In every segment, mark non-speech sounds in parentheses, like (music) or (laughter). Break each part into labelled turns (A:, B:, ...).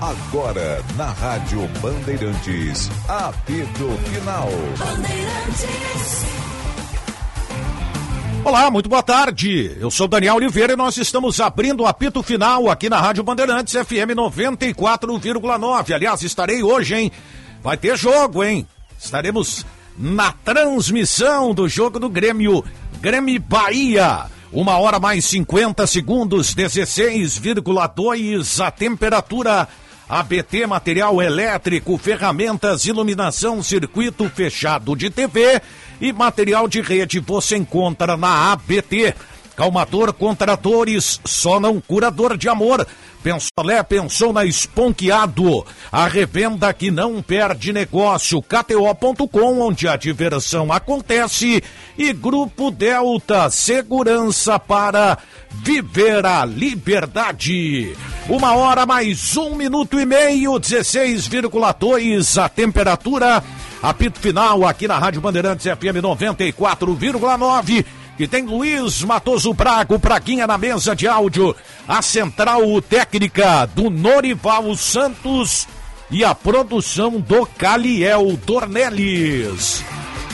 A: Agora, na Rádio Bandeirantes, apito final.
B: Olá, muito boa tarde. Eu sou Daniel Oliveira e nós estamos abrindo o apito final aqui na Rádio Bandeirantes FM 94,9. Aliás, estarei hoje, hein? Vai ter jogo, hein? Estaremos na transmissão do jogo do Grêmio, Grêmio Bahia. Uma hora mais 50 segundos, 16,2 a temperatura. ABT Material Elétrico, ferramentas, iluminação, circuito fechado de TV e material de rede você encontra na ABT. Calmador contra dores, só não curador de amor. Pensolé pensou na Esponqueado, a revenda que não perde negócio, KTO.com, onde a diversão acontece, e Grupo Delta, segurança para viver a liberdade. Uma hora mais um minuto e meio, 16,2 a temperatura. Apito final aqui na Rádio Bandeirantes FM 94,9 que tem Luiz Matoso Brago, Praguinha na mesa de áudio, a central técnica do Norival Santos e a produção do Caliel Dornelles.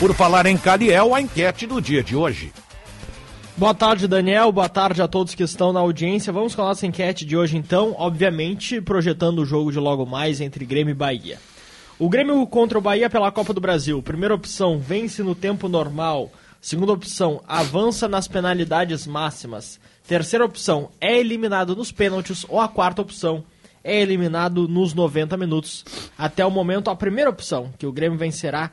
B: Por falar em Caliel, a enquete do dia de hoje.
C: Boa tarde, Daniel. Boa tarde a todos que estão na audiência. Vamos com a nossa enquete de hoje, então, obviamente projetando o jogo de logo mais entre Grêmio e Bahia. O Grêmio contra o Bahia pela Copa do Brasil. Primeira opção, vence no tempo normal. Segunda opção, avança nas penalidades máximas. Terceira opção, é eliminado nos pênaltis. Ou a quarta opção, é eliminado nos 90 minutos. Até o momento, a primeira opção, que o Grêmio vencerá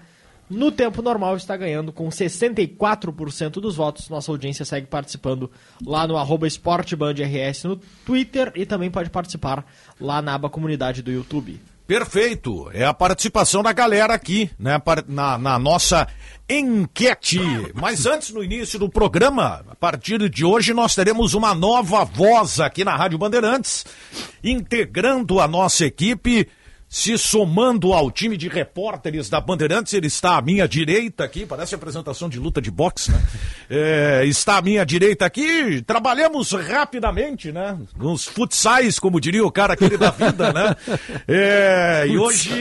C: no tempo normal, está ganhando com 64% dos votos. Nossa audiência segue participando lá no arroba esportebandrs no Twitter e também pode participar lá na aba comunidade do YouTube.
B: Perfeito. É a participação da galera aqui, né? Na, na, nossa enquete. Mas antes, no início do programa, a partir de hoje, nós teremos uma nova voz aqui na Rádio Bandeirantes, integrando a nossa equipe se somando ao time de repórteres da Bandeirantes, ele está à minha direita aqui, parece apresentação de luta de boxe, né? (laughs) É, está à minha direita aqui, trabalhamos rapidamente, né? Nos futsais, como diria o cara aquele da vida, né? É, (laughs) e hoje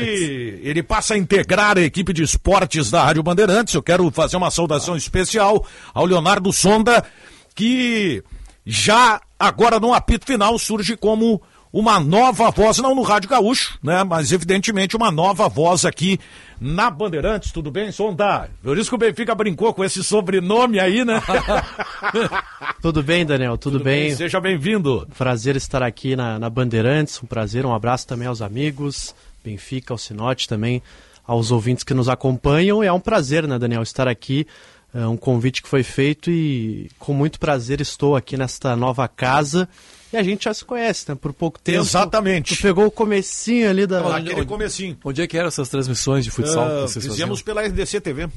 B: ele passa a integrar a equipe de esportes da Rádio Bandeirantes. Eu quero fazer uma saudação especial ao Leonardo Sonda, que já agora no apito final surge como uma nova voz, não no Rádio Gaúcho, né? Mas evidentemente uma nova voz aqui na Bandeirantes. Tudo bem, Sonda? Por isso que o Benfica brincou com esse sobrenome aí, né? (laughs)
D: Tudo bem, Daniel? Tudo, Tudo bem? bem?
B: Seja bem-vindo.
D: Prazer estar aqui na, na Bandeirantes. Um prazer, um abraço também aos amigos, Benfica, ao Sinote também, aos ouvintes que nos acompanham. É um prazer, né, Daniel, estar aqui. É um convite que foi feito e com muito prazer estou aqui nesta nova casa e a gente já se conhece, né? Por pouco tempo.
B: Exatamente.
D: Tu pegou o comecinho ali da.
B: Onde, Aquele comecinho.
E: Onde é que eram essas transmissões de futsal? Uh,
B: que fizemos faziam? pela RDC TV.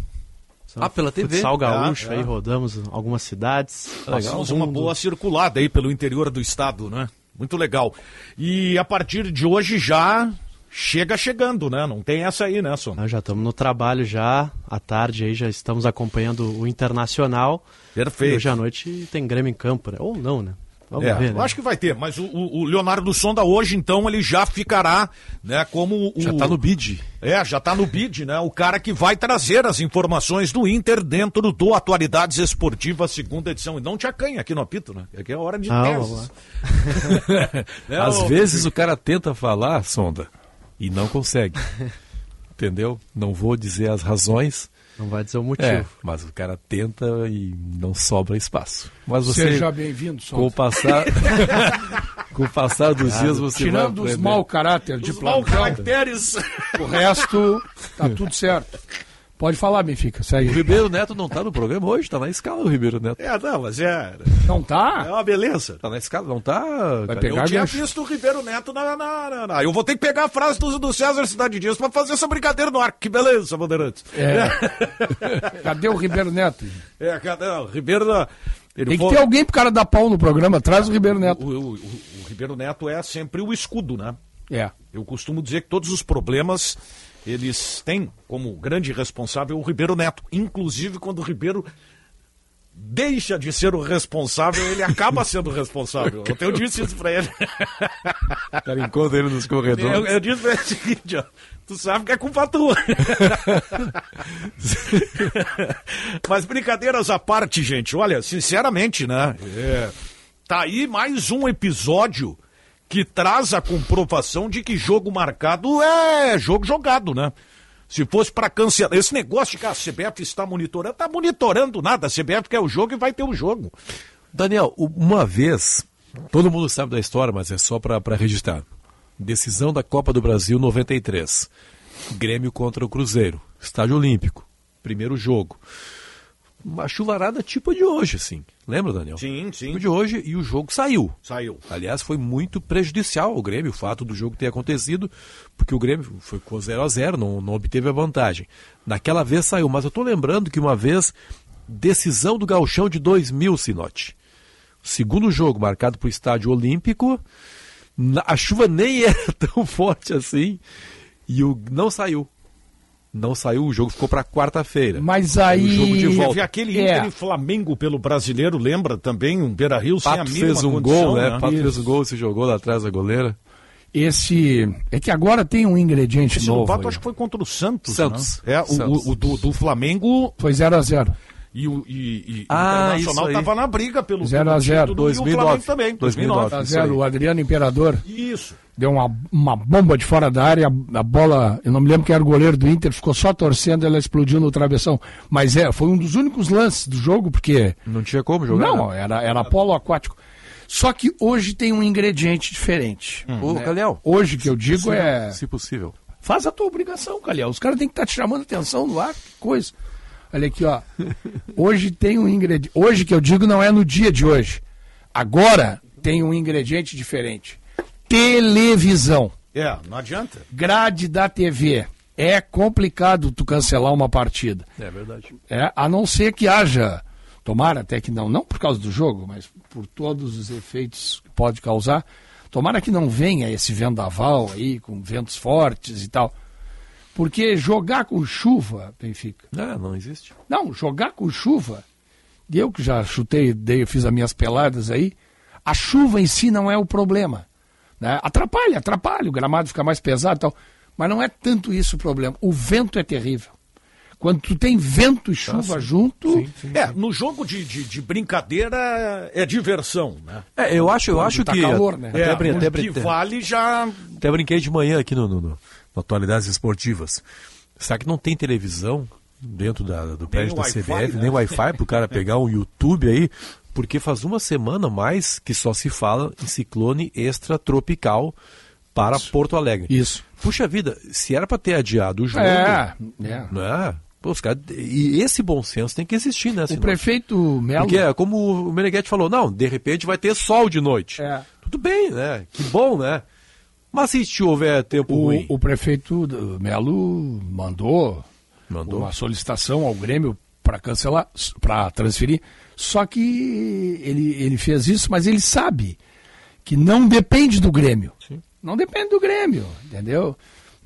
D: Ah, pela TV? Futsal gaúcho, é, é. aí rodamos algumas cidades.
B: Fizemos uma boa circulada aí pelo interior do estado, né? Muito legal. E a partir de hoje já chega chegando, né? Não tem essa aí, né, Son?
D: Nós já estamos no trabalho já, à tarde aí já estamos acompanhando o Internacional.
B: Perfeito. E
D: hoje à noite tem Grêmio em campo, né? Ou não, né?
B: Vamos é, ver, né? Eu acho que vai ter, mas o, o, Leonardo Sonda hoje, então, ele já ficará, né, como o...
E: Já está no bid.
B: É, já está no bid, né? O cara que vai trazer as informações do Inter dentro do Atualidades Esportivas, segunda edição. E não te acanha aqui no apito, né? Aqui é hora de ah, teses. (laughs)
E: né, Às o... vezes o cara tenta falar, Sonda, e não consegue. (laughs) Entendeu? Não vou dizer as razões,
D: não vai dizer o motivo.
E: É, mas o cara tenta e não sobra espaço. Mas você,
F: Seja bem-vindo,
E: Com o passar, (laughs) com o passar dos claro. dias você
F: Tirando
E: vai
F: os mau caráter de
B: plantão, caracteres.
F: o resto tá tudo certo. Pode falar, Benfica, segue.
E: O Ribeiro Neto não tá no programa hoje, tá na escala o Ribeiro Neto.
B: É, não, mas é.
F: Não tá?
B: É uma beleza.
E: Tá na escala, não tá?
B: Vai pegar eu tinha visto o Ribeiro Neto na, na, na, na, Eu vou ter que pegar a frase do, do César Cidade Dias pra fazer essa brincadeira no ar. Que beleza, Bandeirantes.
F: É. (laughs) cadê o Ribeiro Neto?
B: É, cadê? O Ribeiro.
F: Ele Tem que ter alguém pro cara dar pau no programa, traz o Ribeiro Neto.
B: O, o, o, o Ribeiro Neto é sempre o escudo, né?
F: É.
B: Eu costumo dizer que todos os problemas eles têm como grande responsável o Ribeiro Neto. Inclusive quando o Ribeiro deixa de ser o responsável, ele acaba (laughs) sendo o responsável. Ontem eu disse isso pra ele.
E: O cara encontra ele nos corredores.
B: Eu, eu disse pra ele o seguinte, ó. Tu sabe que é culpa tua. (laughs) Mas brincadeiras à parte, gente. Olha, sinceramente, né? É, tá aí mais um episódio que traz a comprovação de que jogo marcado é jogo jogado, né? Se fosse para cancelar. Esse negócio de que a CBF está monitorando, tá monitorando nada. A CBF quer o jogo e vai ter o jogo.
E: Daniel, uma vez, todo mundo sabe da história, mas é só para registrar. Decisão da Copa do Brasil 93. Grêmio contra o Cruzeiro. Estádio Olímpico. Primeiro jogo. Uma chuvarada tipo de hoje, assim. Lembra, Daniel?
B: Sim, sim.
E: Tipo de hoje e o jogo saiu.
B: Saiu.
E: Aliás, foi muito prejudicial ao Grêmio o fato do jogo ter acontecido, porque o Grêmio foi com 0 a 0 não, não obteve a vantagem. Naquela vez saiu, mas eu estou lembrando que uma vez, decisão do Galchão de 2000, Sinote. Segundo jogo, marcado para o Estádio Olímpico, a chuva nem (laughs) era tão forte assim e o não saiu. Não saiu, o jogo ficou para quarta-feira.
F: Mas aí.
B: O jogo de volta. Teve aquele é. Inter e Flamengo pelo brasileiro, lembra também? Um Beira Rio sem a
E: fez um
B: condição,
E: gol, né?
B: né?
E: Pato fez um gol, se jogou lá atrás da goleira.
F: Esse. É que agora tem um ingrediente
B: Esse
F: novo.
B: Pato
F: aí.
B: acho que foi contra o Santos.
E: Santos.
B: Né? É, o,
E: Santos.
B: o, o do, do Flamengo
F: Foi 0 a 0
B: e o, e, e
E: Ah,
B: Internacional estava na briga pelo,
F: Zero
B: pelo
F: a zero.
B: título, e o
E: 2009.
B: Flamengo também.
E: 2009.
F: 0 a
E: Isso
F: 0
E: aí.
F: O Adriano Imperador
B: Isso.
F: deu uma, uma bomba de fora da área, a, bola, eu não me lembro quem era o goleiro do Inter, ficou só torcendo, ela explodiu no travessão. Mas é, foi um dos únicos lances do jogo, porque.
E: Não tinha como jogar.
F: Não,
E: né?
F: era, era polo aquático. Só que hoje tem um ingrediente diferente.
E: Ô, Calhau,
F: Hoje que eu digo é.
E: se possível.
F: Faz a tua obrigação, Calhau. Os caras têm que estar te chamando atenção no ar, que coisa. Olha aqui, ó. Hoje tem um ingrediente. Hoje que eu digo não é no dia de hoje. Agora tem um ingrediente diferente. Televisão.
B: É, não adianta.
F: Grade da TV. É complicado tu cancelar uma partida.
E: É verdade.
F: É, a não ser que haja, tomara até que não, não por causa do jogo, mas por todos os efeitos que pode causar, tomara que não venha esse vendaval aí, com ventos fortes e tal. Porque jogar com chuva, Benfica,
E: Ah, não existe.
F: não, jogar com chuva, eu que já chutei, dei, fiz as minhas peladas aí, a chuva em si não é o problema. Né? Atrapalha, atrapalha, o gramado fica mais pesado e tal. Mas não é tanto isso o problema. O vento é terrível. Quando tu tem vento e chuva junto,
B: É, no jogo de, de, de brincadeira é diversão, né?
E: É, eu acho, eu
F: Quando
E: acho
F: tá
E: que.
F: calor, né?
E: Até,
B: É,
E: brin-
B: o
E: até,
B: que vale já...
E: até brinquei de manhã aqui no, no- no Atualidades Esportivas. Será que não tem televisão dentro da- do prédio da CBF,
B: né?
E: nem Wi-Fi para o cara pegar um YouTube aí? Porque faz uma semana mais que só se fala em ciclone extratropical para Porto Alegre.
F: isso.
E: Puxa vida, se era para ter adiado o jogo,
F: É, é.
E: né? Pô, os caras- e esse bom senso tem que existir, né?
F: O
E: senão-
F: prefeito Melo.
E: Porque é como o Meneghetti falou, não, de repente vai ter sol de noite.
F: É.
E: Tudo bem, né? Que bom, né? Mas se te houver tempo ruim?
F: O, o prefeito Melo mandou,
E: Mandou.
F: uma solicitação ao Grêmio para cancelar, para transferir. Só que ele, ele fez isso, mas ele sabe que não depende do Grêmio. Não depende do Grêmio, entendeu?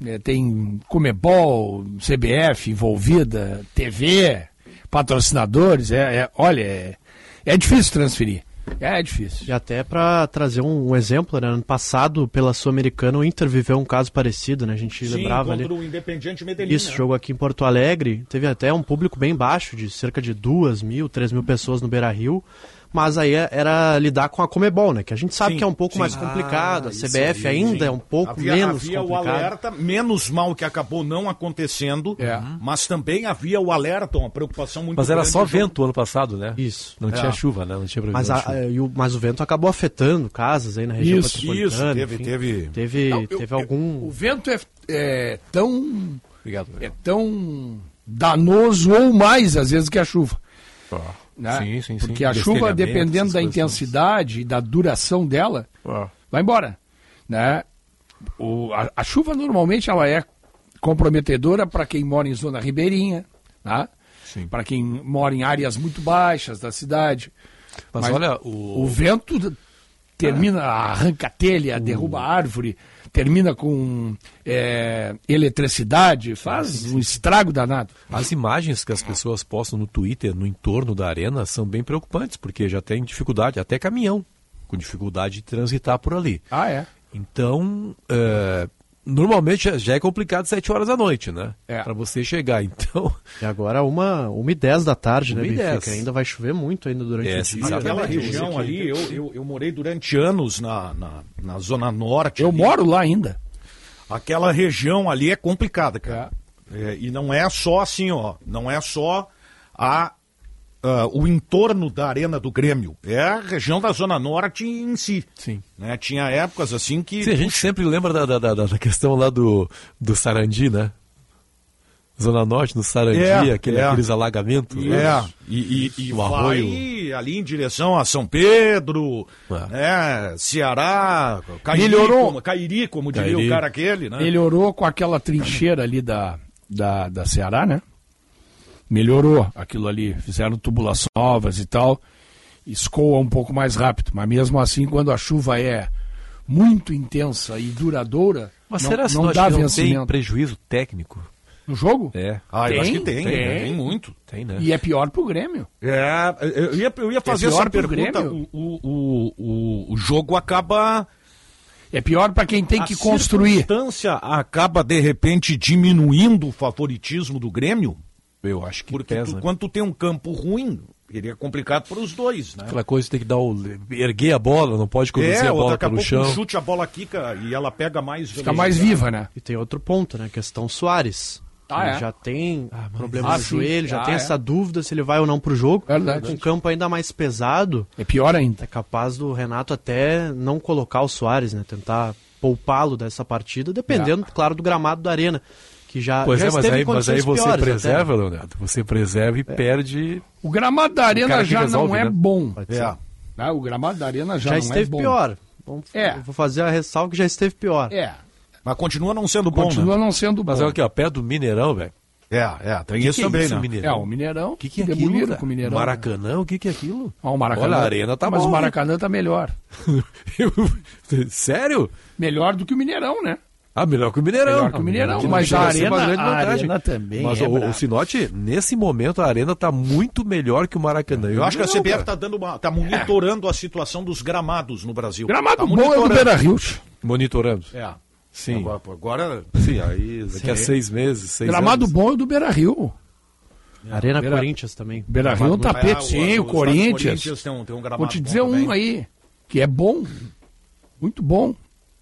F: É, tem Comebol, CBF envolvida, TV, patrocinadores. É, é- olha, é, é difícil transferir. É difícil.
D: E até para trazer um, um exemplo, né? ano passado, pela Sul-Americana, o Inter viveu um caso parecido, né? A gente
B: Sim,
D: lembrava ali.
B: contra o Independiente Medellín.
D: Isso,
B: né?
D: jogo aqui em Porto Alegre. Teve até um público bem baixo, de cerca de duas mil, três mil pessoas no Beira Rio. Mas aí era lidar com a Comebol, né? Que a gente sabe
B: Sim,
D: que é um pouco
B: sim.
D: mais complicado.
E: Ah,
D: a CBF
E: aí,
D: ainda
E: sim.
D: é um pouco
B: Havia,
D: menos
B: havia o
D: complicado.
B: alerta, menos mal que acabou não acontecendo,
F: É.
B: mas também havia o alerta, uma preocupação muito
E: Mas era só vento ano passado, né?
D: Isso.
E: Não
B: É.
E: tinha chuva, né? Não tinha previsão
D: Mas, a-
E: chuva.
D: e o, mas o vento acabou afetando casas aí na região
F: Isso,
D: metropolitana.
B: isso, teve-
D: enfim.
B: teve-
D: Teve,
F: Não, eu-
D: teve
F: eu-
D: algum...
F: O vento é, é tão
E: Obrigado.
F: é tão danoso ou mais às vezes que a chuva. Né?
E: Sim, sim, sim.
F: Porque a chuva, dependendo da intensidade e da duração dela,
E: Ah.
F: vai embora. Né? O, a, a chuva normalmente ela é comprometedora para quem mora em zona ribeirinha, né?
E: Sim.
F: para quem mora em áreas muito baixas da cidade.
E: Mas,
F: Mas
E: olha, o...
F: O vento termina, arranca a telha, derruba a árvore, termina com é, eletricidade, faz um estrago danado.
E: As imagens que as pessoas postam no Twitter, no entorno da arena, são bem preocupantes, porque já tem dificuldade, até caminhão, com dificuldade de transitar por ali.
F: Ah, é?
E: Então, é, normalmente já- já é complicado 7 horas da noite, né?
F: É.
E: Pra você chegar. (laughs) Então,
D: E agora uma, uma e dez da tarde,
E: Uma
D: né, Benfica? Ainda vai chover muito ainda durante
E: É,
D: o dia.
B: Aquela região ali, eu, eu, eu morei durante anos na, na, na Zona Norte.
F: Eu
B: ali.
F: moro lá ainda.
B: Aquela região ali é complicada, cara. É, e não é só assim, ó. Não é só a, ah, o entorno da Arena do Grêmio. É a região da Zona Norte em si.
E: sim.
B: Né? Tinha épocas assim que.
E: Sim, a gente sempre lembra da, da, da, da questão lá do, do Sarandi, né? Zona Norte, no Sarandi,
B: É,
E: aquele,
B: é.
E: aqueles alagamentos. né?
B: É, e, e, e
E: O
B: vai
E: arroio.
B: ali em direção a São Pedro,
E: É.
B: né, Ceará, Cairi,
F: Melhorou.
B: como, Cairi, como diria
E: Cairi.
B: o cara aquele, né?
F: Melhorou com aquela trincheira ali da, da, da Ceará, né? Melhorou aquilo ali. Fizeram tubulações novas e tal. Escoa um pouco mais rápido. Mas mesmo assim, quando a chuva é muito intensa e duradoura,
E: Mas
F: não,
E: será
F: não
E: não,
F: dá
E: não tem
F: vencimento.
E: prejuízo técnico?
F: No jogo?
E: É.
B: Ah, eu
F: Tem,
B: acho que tem,
F: tem.
B: tem, muito.
E: Tem, né?
F: E é pior pro Grêmio.
B: É, eu ia, eu ia fazer
F: pior
B: essa
F: pro
B: pergunta.
F: Grêmio?
B: O, o, o, o jogo acaba.
F: É pior para quem tem
B: a
F: que construir.
B: circunstância acaba, de repente, diminuindo o favoritismo do Grêmio.
E: Eu acho que
B: Porque
E: pesa.
B: tu, quando tu tem um campo ruim, ele é complicado para os dois, né?
E: Aquela coisa que tem que dar o, erguer a bola, não pode conduzir
B: É,
E: a bola pelo
B: pouco
E: chão.
B: um chute a bola quica e ela pega mais
F: Fica mais viva, né?
D: E tem outro ponto, né? Questão Soares.
F: Ah,
D: que
F: é?
D: Já tem problema
F: Ah,
D: no
F: sim.
D: joelho, já
F: Ah,
D: tem
F: é.
D: essa dúvida se ele vai ou não pro jogo.
F: Verdade.
D: Com um campo ainda mais pesado,
F: É pior ainda.
D: é capaz do Renato até não colocar o Soares, né? Tentar poupá-lo dessa partida, dependendo, claro, do gramado da arena. Que já,
E: Pois
D: já
E: é, mas
D: esteve
E: aí,
D: em
E: mas aí você
D: piores
E: preserva,
D: até.
E: Leonardo. Você preserva e perde.
F: O gramado da arena já
E: resolve,
F: não é
E: né?
F: bom.
B: É.
F: né? O gramado da arena já,
D: Já,
F: não
D: esteve
F: é bom.
D: pior. Vamos,
F: É.
D: eu Vou fazer a ressalva que já esteve pior.
F: É,
B: Mas continua não sendo bom,
F: continua
B: né?
F: não sendo bom.
E: Mas olha aqui, ó, perto do Mineirão, velho.
B: É, é, tem
E: Que
B: isso
E: que é
B: também,
E: isso,
B: né?
E: Mineirão?
F: É, o Mineirão.
E: O que, que é aquilo?
F: com o Mineirão. né?
E: Maracanã, o que, que é aquilo?
F: Ó, o Maracanã.
E: Olha, a arena tá
F: Mas
E: bom,
F: o? Maracanã tá melhor. (laughs) (laughs)
E: Sério?
F: Melhor do que o Mineirão, né?
E: Ah, melhor que o Mineirão.
F: Melhor que o Mineirão,
E: Que não
F: mas a arena, a arena também
E: Mas
F: é
E: o, o. Sinote, nesse momento, a arena tá muito melhor que o Maracanã.
B: Eu acho que a
E: Mineirão,
B: CBF está dando uma, tá monitorando a situação dos gramados no Brasil.
F: Gramado
B: Tá
F: bom é do
B: monitorando.
F: Beira-Rio.
E: Monitorando.
B: É.
E: Sim.
B: Agora, agora
E: Sim, aí daqui a seis meses, seis
F: Gramado
E: anos.
F: bom é do Beira-Rio.
D: Arena
F: Beira-
D: Corinthians também.
F: Beira-Rio é um tapete,
B: Ah,
F: sim, o,
B: estado do
F: Corinthians.
B: tem um, tem um gramado
F: Vou te
B: bom
F: dizer um aí, que é bom. Muito bom.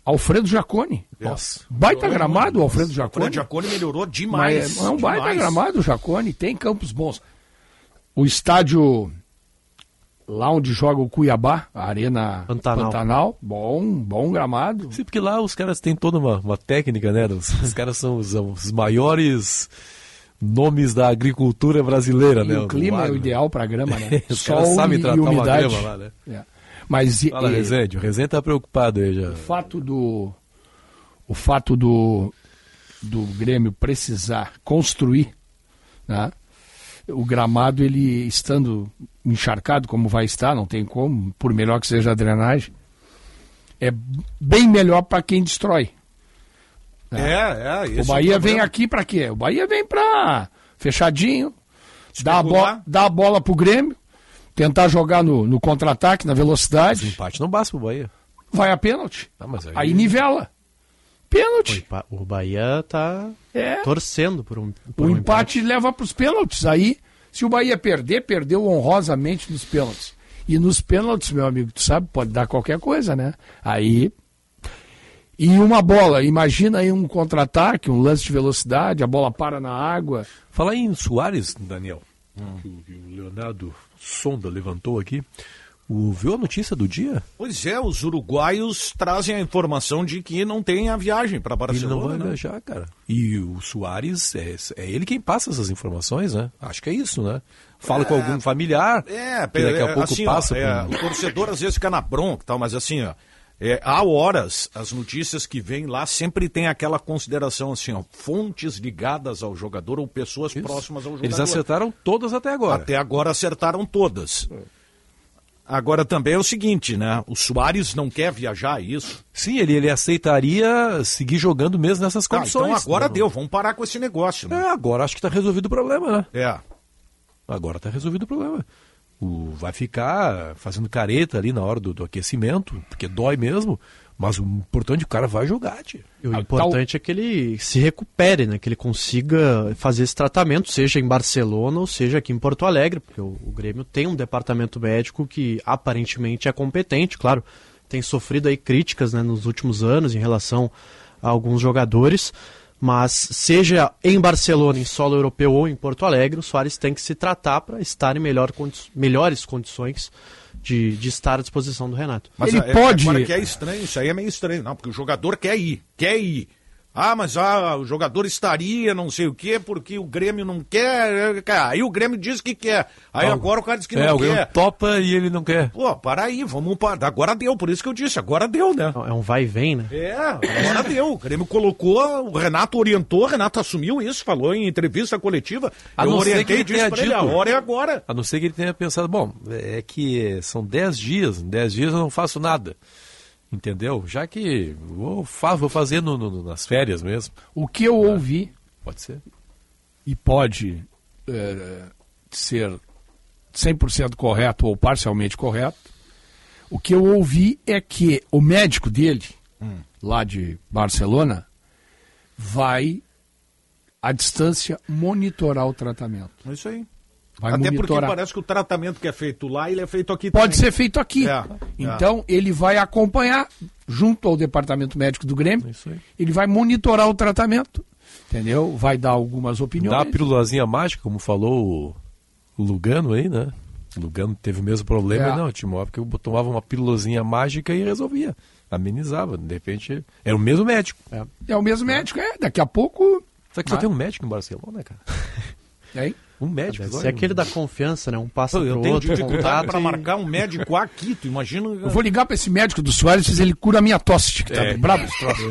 F: Alfredo Jacone.
B: Nossa.
F: Baita gramado, o Alfredo
B: O
F: Jacone.
B: Fred Jacone melhorou demais.
F: Mas é um baita
B: demais.
F: gramado, o Jacone, tem campos bons. O estádio lá onde joga o Cuiabá, a Arena
D: Pantanal.
F: Pantanal, bom, bom gramado.
E: Sim, porque lá os caras têm toda uma, uma técnica, né? Os, os caras são os, os maiores nomes da agricultura brasileira,
F: E
E: né?
F: o clima é o ideal para grama, né? (laughs)
E: Os
F: Sol
E: caras sabem tratar
F: e
E: uma
F: umidade.
E: grama lá, né?
F: É. Mas
E: Fala,
F: e-
E: Rezende. O Rezende tá preocupado aí já.
F: o fato do o fato do do Grêmio precisar construir, né? O gramado ele estando encharcado como vai estar, não tem como, por melhor que seja a drenagem, é bem melhor para quem destrói.
B: É, é. esse
F: o Bahia
B: é o
F: vem aqui para quê? O Bahia vem para fechadinho, dar a, bo
B: Especular.
F: dar a bola pro Grêmio, tentar jogar no, no contra-ataque, na
E: Mas
F: velocidade,
E: empate não basta pro Bahia.
F: vai a pênalti.
E: Ah, mas aí...
F: Aí nivela. Pênalti.
D: O O Bahia tá
F: É.
D: torcendo por um, por
F: O
D: um
F: empate leva para os pênaltis. Aí, se o Bahia perder, perdeu honrosamente nos pênaltis. E nos pênaltis, meu amigo, tu sabe, pode dar qualquer coisa, né? Aí. E uma bola, imagina aí um contra-ataque, um lance de velocidade, a bola para na água.
E: Falar em Soares, Daniel, o, que o Leonardo Sonda levantou aqui. O, viu a notícia do dia?
B: Pois é, os uruguaios trazem a informação de que não tem a viagem para
E: Ele não
B: Barcelona.
E: vai
B: né?
E: viajar, cara. E o Soares, é, é ele quem passa essas informações, né? Acho que é isso, né? Fala com algum familiar.
B: É,
E: que daqui a
B: é,
E: pouco
B: assim,
E: passa.
B: ó, é,
E: por-
B: o torcedor às vezes fica na bronca e tal, mas assim, ó, é, há horas, as notícias que vêm lá sempre tem aquela consideração assim, ó, fontes ligadas ao jogador ou pessoas próximas ao jogador.
E: Eles acertaram todas até agora.
B: Até agora acertaram todas. Agora também é o seguinte, né? O Soares não quer viajar, é isso?
E: Sim, ele, ele aceitaria seguir jogando mesmo nessas condições.
B: então agora deu, vamos parar com esse negócio, né?
E: É, agora acho que está resolvido o problema, né?
B: É.
E: Agora está resolvido o problema. O, vai ficar fazendo careta ali na hora do, do aquecimento, porque dói mesmo, mas o importante é que o cara vai jogar, tio.
D: E o
F: Ah,
D: importante é que ele se recupere, né? Que ele consiga fazer esse tratamento, seja em Barcelona ou seja aqui em Porto Alegre, porque o, o Grêmio tem um departamento médico que aparentemente é competente, claro, tem sofrido aí críticas né, nos últimos anos em relação a alguns jogadores, mas seja em Barcelona, em solo europeu ou em Porto Alegre, o Soares tem que se tratar para estar em melhor condi melhores condições de, de estar à disposição do Renato.
B: Mas
F: Ele
B: é-
F: pode-
B: Agora que é estranho, isso aí é meio estranho, não, porque o jogador quer ir, quer ir. Ah, mas ah, o jogador estaria, não sei o quê, porque o Grêmio não quer. Ah, Aí o Grêmio diz que quer. Aí
E: Ah,
B: agora o cara diz que
E: é,
B: não
E: o Grêmio
B: quer.
E: topa e ele não quer.
B: Pô, para aí, vamos parar. Agora deu, por isso que eu disse, agora deu, né?
D: É um vai e vem, né?
B: É, agora deu. O Grêmio colocou, o Renato orientou, o Renato assumiu isso, falou em entrevista coletiva.
E: A
B: eu
E: não ser que
B: orientei
E: ele
B: e disse
E: tenha
B: pra ele, a
E: dito.
B: hora é agora.
E: A não ser que ele tenha pensado, bom, é que são 10 dias, em 10 dias eu não faço nada. Entendeu? Já que vou, vou fazer no- no- nas férias mesmo.
F: O que eu ouvi,
E: Pode ser.
F: e pode eh, ser 100% correto ou parcialmente correto, o que eu ouvi é que o médico dele, lá de Barcelona, vai, à distância, monitorar o tratamento.
B: É isso aí.
F: Vai
B: Até porque
F: monitorar.
B: parece que o tratamento que é feito lá, ele é feito aqui
F: Pode
B: também.
F: ser feito aqui.
B: É,
F: Então, ele vai acompanhar, junto ao departamento médico do Grêmio,
E: Isso aí.
F: ele vai monitorar o tratamento, entendeu? Vai dar algumas opiniões.
E: Dá a pílulazinha mágica, como falou o Lugano aí, né? O Lugano teve o mesmo problema.
F: É.
E: Não, Timóteo, porque eu tomava uma pílulazinha mágica e resolvia. Amenizava. De repente, era o mesmo médico.
F: É o mesmo médico, é. Daqui a pouco.
E: Só que só
F: Ah.
E: tem um médico em Barcelona, cara.
F: Hein? (laughs)
E: Um médico.
D: Deve ser aquele da confiança, né? Um passa
B: Pô, eu tenho
D: outro,
B: dificuldade
D: contato
B: para marcar um médico aqui, tu imagina.
F: Eu vou ligar pra esse médico do Soares e ele cura a minha tosse, que tá
E: É.
F: brabo esse troço.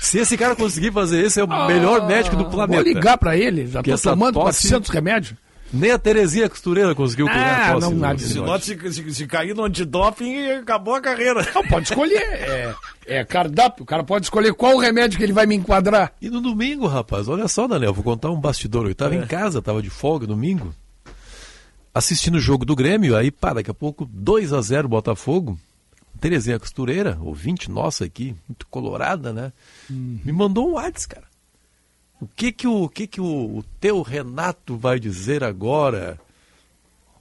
E: Se esse cara conseguir fazer isso, é o melhor médico do planeta.
F: Ah, Vou ligar pra ele, já tô tomando
E: tosse-
F: 400 remédios.
E: Nem a Terezinha Costureira conseguiu curar
F: Ah,
E: a tosse.
F: não, nada.
E: do
B: Se, se, se, se cair no antidoping, acabou a carreira.
F: Não, pode escolher. É, é cardápio. O cara pode escolher qual remédio que ele vai me enquadrar.
E: E no domingo, rapaz, olha só, Daniel, vou contar um bastidor. Eu tava em casa, tava de folga domingo, assistindo o jogo do Grêmio, aí, pá, daqui a pouco, 2 a 0 Botafogo. Terezinha Costureira, ouvinte nossa aqui, muito colorada, né? Me mandou um WhatsApp, cara. O que que o, o que que o, o teu Renato vai dizer agora?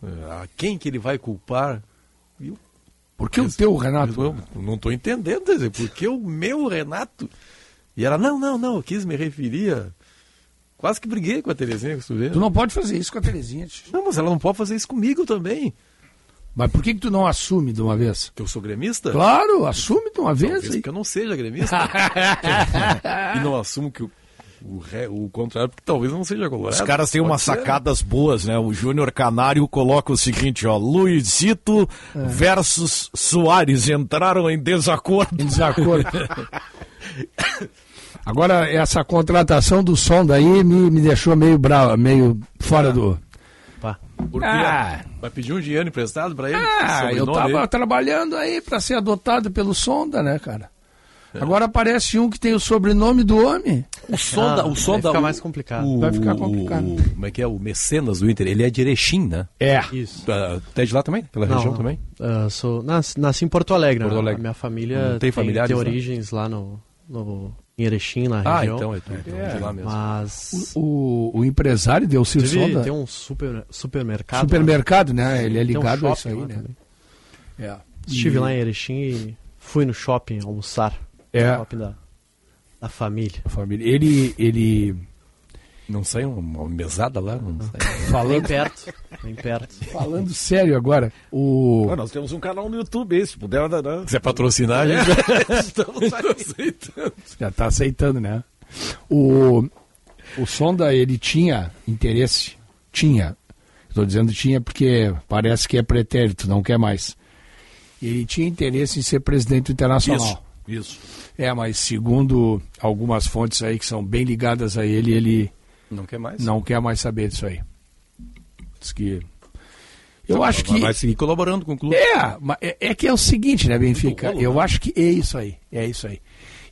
E: Eh, A quem que ele vai culpar? E eu
F: Por que o teu, Renato?
E: eu não estou entendendo, quer dizer, porque o meu Renato. E ela, não, não, não, eu quis me referir a. Quase que briguei com a Terezinha Costureira.
F: Tu não pode fazer isso com a Terezinha.
E: Não, mas ela não pode fazer isso comigo também.
F: Mas por que, que tu não assume de uma vez?
E: Que eu sou gremista?
F: Claro, assume de uma vez.
E: Talvez
F: aí.
E: porque eu não seja gremista. (laughs) e não assumo que o, o, ré- o contrário, porque talvez eu não seja colorado.
B: Os caras têm umas
E: ser.
B: sacadas boas, né? O Júnior Canário coloca o seguinte, ó. Luizito versus Soares entraram em desacordo.
F: Em desacordo. (laughs) Agora, essa contratação do som daí me, me deixou meio bravo, meio fora do.
D: Pá.
E: Por quê?
F: Ah.
E: Vai pedir um dinheiro emprestado pra ele?
F: Ah, eu
E: Sobrenome
F: tava trabalhando aí pra ser adotado pelo Sonda, né, cara? Agora aparece um que tem o sobrenome do homem.
E: O Sonda,
D: Ah,
E: o Sonda
D: vai ficar
E: o-
D: mais complicado.
E: o-
F: Vai ficar complicado.
E: o- como é que é? O Mecenas do Inter, ele é de Erechim, né?
F: É.
D: Isso.
E: Ah, Tu é de lá também? Pela
D: Não,
E: região
D: não.
E: também?
D: Ah, sou, nasci, nasci em Porto Alegre.
E: Porto
D: né?
E: Alegre.
D: A minha família
E: Não tem familiares
D: tem
E: lá?
D: origens lá no, no, em Erechim, na
E: Ah,
D: região.
E: então é tu, então é de lá mesmo.
D: Mas
F: O, o empresário deu Ciro
D: inclusive,
F: Sonda.
D: tem um super, supermercado.
F: supermercado, né? Ele é
D: Tem um
F: ligado a isso aí,
D: lá
F: né? É.
D: Estive
F: E-
D: lá em Erechim e fui no shopping almoçar.
F: É.
D: No shopping da, da família.
F: a família. Ele, ele
E: Não sai uma mesada lá? Não sai. (laughs)
F: Falando,
D: perto. Bem perto.
F: falando sério agora, o
B: Pô, nós temos um canal no YouTube, aí, se puder, né?
E: Se é patrocinar, a gente (laughs) estamos aceitando.
F: já tá aceitando, né? O, o Sonda, ele tinha interesse, tinha, estou dizendo tinha porque parece que é pretérito, não quer mais. Ele tinha interesse em ser presidente internacional.
B: Isso.
F: É, mas segundo algumas fontes aí que são bem ligadas a ele, ele
E: Não quer mais?
F: não quer mais saber disso aí. Diz que Eu acho que.
E: Vai seguir colaborando com o clube.
F: É, mas é, é que é o seguinte, né, Benfica?
E: rolo,
F: Eu
E: né?
F: acho que é isso aí. É isso aí.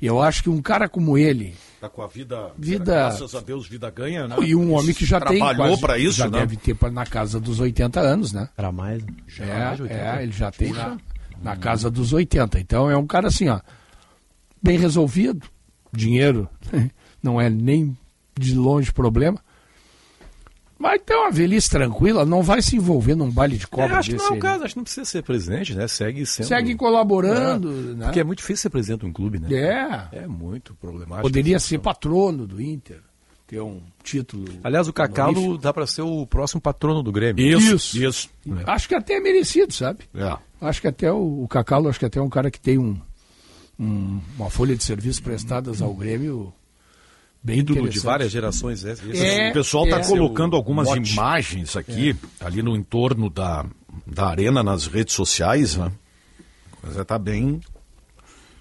F: Eu acho que um cara como ele,
B: Tá com a vida,
F: Vida-
B: graças a Deus, vida ganha, né?
F: e um homem que já tem.
B: Trabalhou pra isso,
F: já
B: né?
F: deve ter na casa dos 80 anos, né?
D: Para mais. né?
E: mais de 80.
F: É, é, ele já tem na, na casa dos 80. Então é um cara assim, ó, bem resolvido. Dinheiro não é nem de longe problema. Vai ter uma velhice tranquila, não vai se envolver num baile de
E: É,
F: cobra
E: acho que não é o
F: aí,
E: caso, acho que não precisa ser presidente, né? Segue sendo.
F: Segue colaborando, né?
E: Porque é muito difícil ser presidente de um clube, né?
F: É.
E: É muito problemático.
F: Poderia ser patrono do Inter, ter um título.
E: Aliás, o Cacalo
F: honorífico.
E: dá para ser o próximo patrono do Grêmio.
B: Isso,
F: Isso.
B: isso.
F: Acho que até é merecido, sabe?
B: É.
F: Acho que até o, o Cacalo, acho que até é um cara que tem um, um- uma folha de serviços prestadas ao Grêmio bem
E: Ídolo de várias gerações. É,
F: É.
B: o pessoal está
F: é.
B: colocando algumas
E: mote.
B: imagens aqui, ali no entorno da, da arena, nas redes sociais, né? Mas tá bem,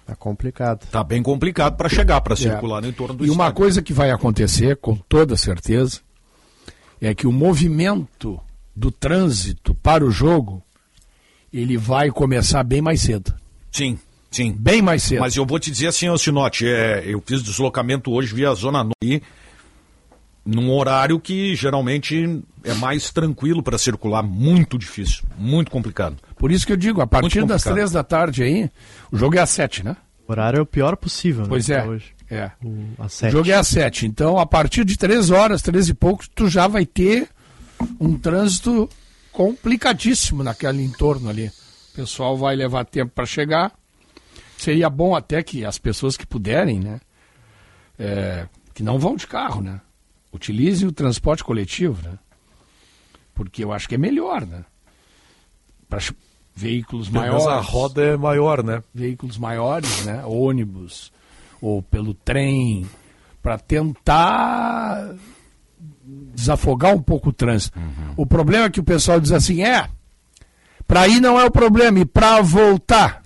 D: Tá complicado.
B: tá bem complicado para chegar, para circular no entorno do
F: É. E uma
B: estádio.
F: coisa que vai acontecer, com toda certeza, é que o movimento do trânsito para o jogo, ele vai começar bem mais cedo.
B: Sim, sim.
F: Bem mais cedo.
B: Mas eu vou te dizer assim, ô Sinote, é, eu fiz deslocamento hoje via Zona Norte, num horário que geralmente é mais tranquilo para circular, muito difícil, muito complicado.
F: Por isso que eu digo, a partir das três da tarde aí, o jogo é às sete, né?
D: O horário é o pior possível, né?
F: Pois é.
D: Hoje.
F: É.
D: O, às
F: O
D: sete.
F: jogo é às sete. Então, a partir de três horas, três e poucos, tu já vai ter um trânsito complicadíssimo naquele entorno ali. O pessoal vai levar tempo para chegar. Seria bom até que as pessoas que puderem, né? é, que não vão de carro, né? Utilizem o transporte coletivo, né? Porque eu acho que é melhor, né? Para veículos
E: Pelo
F: maiores
E: a roda é maior, né?
F: veículos maiores, né? ônibus ou pelo trem, para tentar desafogar um pouco o trânsito. O problema é que o pessoal diz assim, é, para ir não é o problema, e para voltar.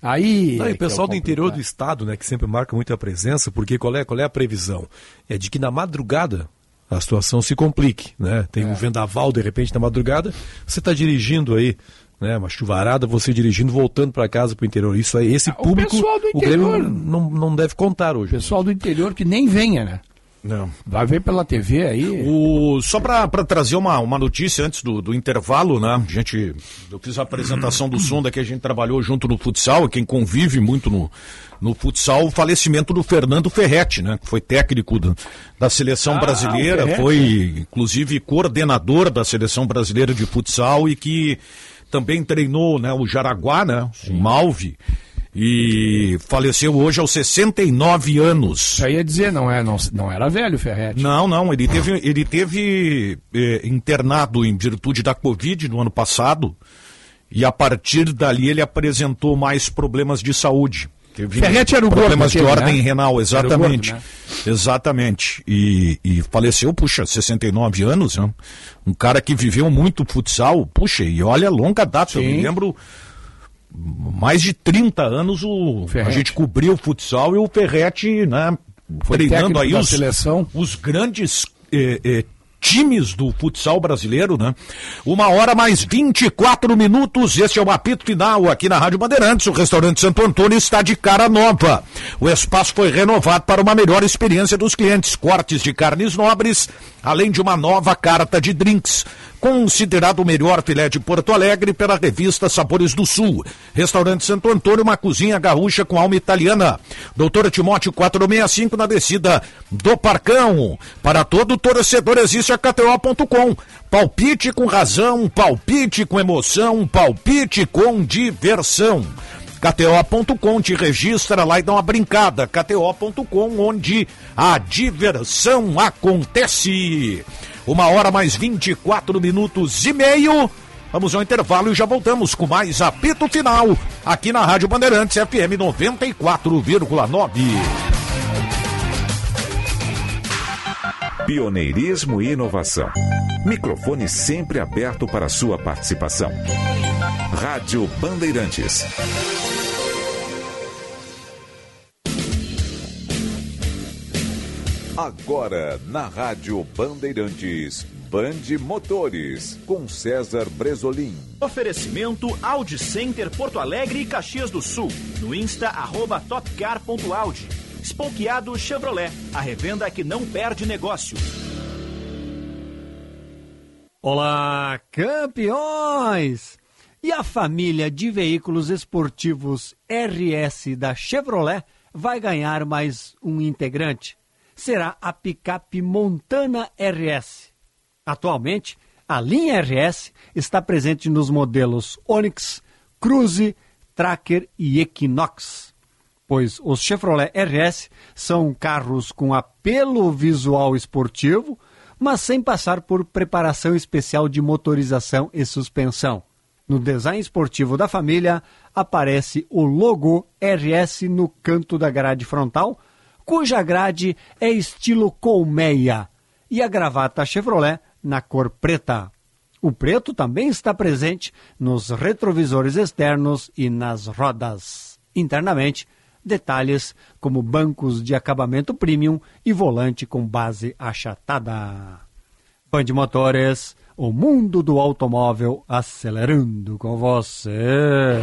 F: Aí.
E: Não,
F: é
E: e o
F: que é
E: pessoal do interior do estado, né, que sempre marca muita presença, porque qual é, qual é a previsão? É de que na madrugada a situação se complique, né? Tem
F: É.
E: um vendaval de repente na madrugada, você está dirigindo aí, né, uma chuvarada, você dirigindo voltando para casa para o interior. Isso aí, esse
F: Ah, o
E: público,
F: pessoal do
E: o Grêmio
F: interior-
E: não, não deve contar
F: O
E: hoje.
F: pessoal do interior que nem venha, né?
B: Não.
F: Vai ver pela TV aí.
B: O, só para trazer uma, uma notícia antes do, do intervalo, né? A gente, eu fiz a apresentação do Sonda que a gente trabalhou junto no futsal, quem convive muito no, no futsal, o falecimento do Fernando Ferretti, né? Que foi técnico da, da seleção
F: Ah,
B: brasileira, foi inclusive coordenador da seleção brasileira de futsal e que também treinou né, o Jaraguá, né? O Malve. E faleceu hoje aos 69 anos.
F: Aí ia dizer, não, é, não, não era velho Ferretti.
B: Não, não, ele teve, ele teve eh, internado em virtude da Covid no ano passado e a partir dali ele apresentou mais problemas de saúde. Teve
F: Ferretti era o gordo
B: problemas de
F: aquele,
B: ordem
F: né?
B: renal, exatamente.
F: gordo,
B: Exatamente. E, e faleceu, puxa, 69 anos, né? Um cara que viveu muito futsal, puxa, e olha, longa data. Eu
F: Sim.
B: me lembro mais de 30 anos o, a
F: Ferretti.
B: gente cobriu o futsal e o Ferretti, né?
F: Foi
B: treinando aí os,
F: seleção.
B: os grandes eh, eh, times do futsal brasileiro, né? Uma hora mais 24 minutos. Este é o apito final aqui na Rádio Bandeirantes. O restaurante Santo Antônio está de cara nova. O espaço foi renovado para uma melhor experiência dos clientes. Cortes de carnes nobres, além de uma nova carta de drinks. Considerado o melhor filé de Porto Alegre pela revista Sabores do Sul. Restaurante Santo Antônio, uma cozinha gaúcha com alma italiana. Doutora Timóteo 465 na descida do Parcão. Para todo torcedor existe a KTO.com. Palpite com razão, palpite com emoção, palpite com diversão. KTO.com te registra lá e dá uma brincada. KTO.com, onde a diversão acontece. Uma hora mais 24 minutos e meio. Vamos ao intervalo e já voltamos com mais apito final aqui na Rádio Bandeirantes FM 94,9.
A: Pioneirismo e inovação. Microfone sempre aberto para sua participação. Rádio Bandeirantes. Agora na Rádio Bandeirantes, Band Motores, com César Bresolim.
G: Oferecimento Audi Center Porto Alegre e Caxias do Sul. No Insta, arroba topcar.audi. Spolkeado Chevrolet, a revenda que não perde negócio.
H: Olá, campeões! E a família de veículos esportivos RS da Chevrolet vai ganhar mais um integrante. Será a picape Montana RS. Atualmente, a linha RS está presente nos modelos Onix, Cruze, Tracker e Equinox, pois os Chevrolet RS são carros com apelo visual esportivo, mas sem passar por preparação especial de motorização e suspensão. No design esportivo da família aparece o logo RS no canto da grade frontal, cuja grade é estilo colmeia, e a gravata Chevrolet na cor preta. O preto também está presente nos retrovisores externos e nas rodas. Internamente, detalhes como bancos de acabamento premium e volante com base achatada. Band Motores o mundo do automóvel acelerando com você.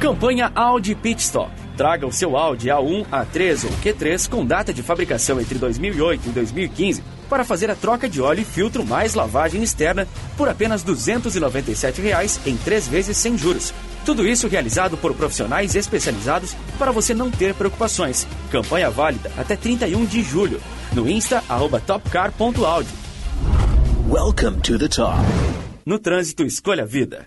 I: Campanha Audi Pit Stop. Traga o seu Audi A1, A3 ou Q3 com data de fabricação entre 2008 e 2015 para fazer a troca de óleo e filtro mais lavagem externa por apenas 297 reais em três vezes sem juros. Tudo isso realizado por profissionais especializados para você não ter preocupações. Campanha válida até 31 de julho. No Insta, topcar.audi.
G: Welcome to the top.
I: No trânsito, escolha a vida.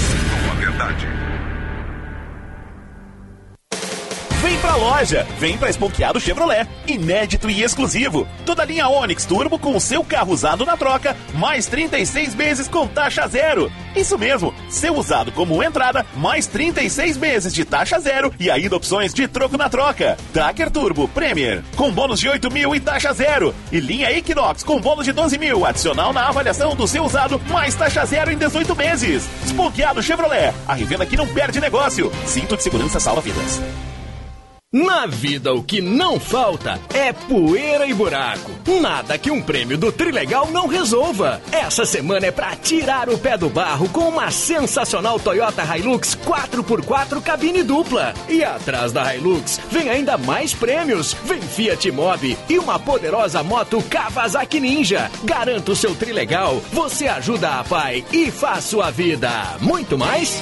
G: Pra loja, vem pra Esponqueado Chevrolet, inédito e exclusivo. Toda linha Onix Turbo com o seu carro usado na troca, mais 36 meses com taxa zero. Isso mesmo, seu usado como entrada, mais 36 meses de taxa zero e ainda opções de troco na troca. Tracker Turbo Premier, com bônus de 8 mil e taxa zero. E linha Equinox com bônus de 12 mil, adicional na avaliação do seu usado, mais taxa zero em 18 meses. Esponqueado Chevrolet, a revenda que não perde negócio. Cinto de segurança salva vidas.
J: Na vida, o que não falta é poeira e buraco. Nada que um prêmio do Trilegal não resolva. Essa semana é pra tirar o pé do barro com uma sensacional Toyota Hilux 4x4 cabine dupla. E atrás da Hilux vem ainda mais prêmios. Vem Fiat Mobi e uma poderosa moto Kawasaki Ninja. Garanta o seu Trilegal, você ajuda a pai e faz sua vida. Muito mais?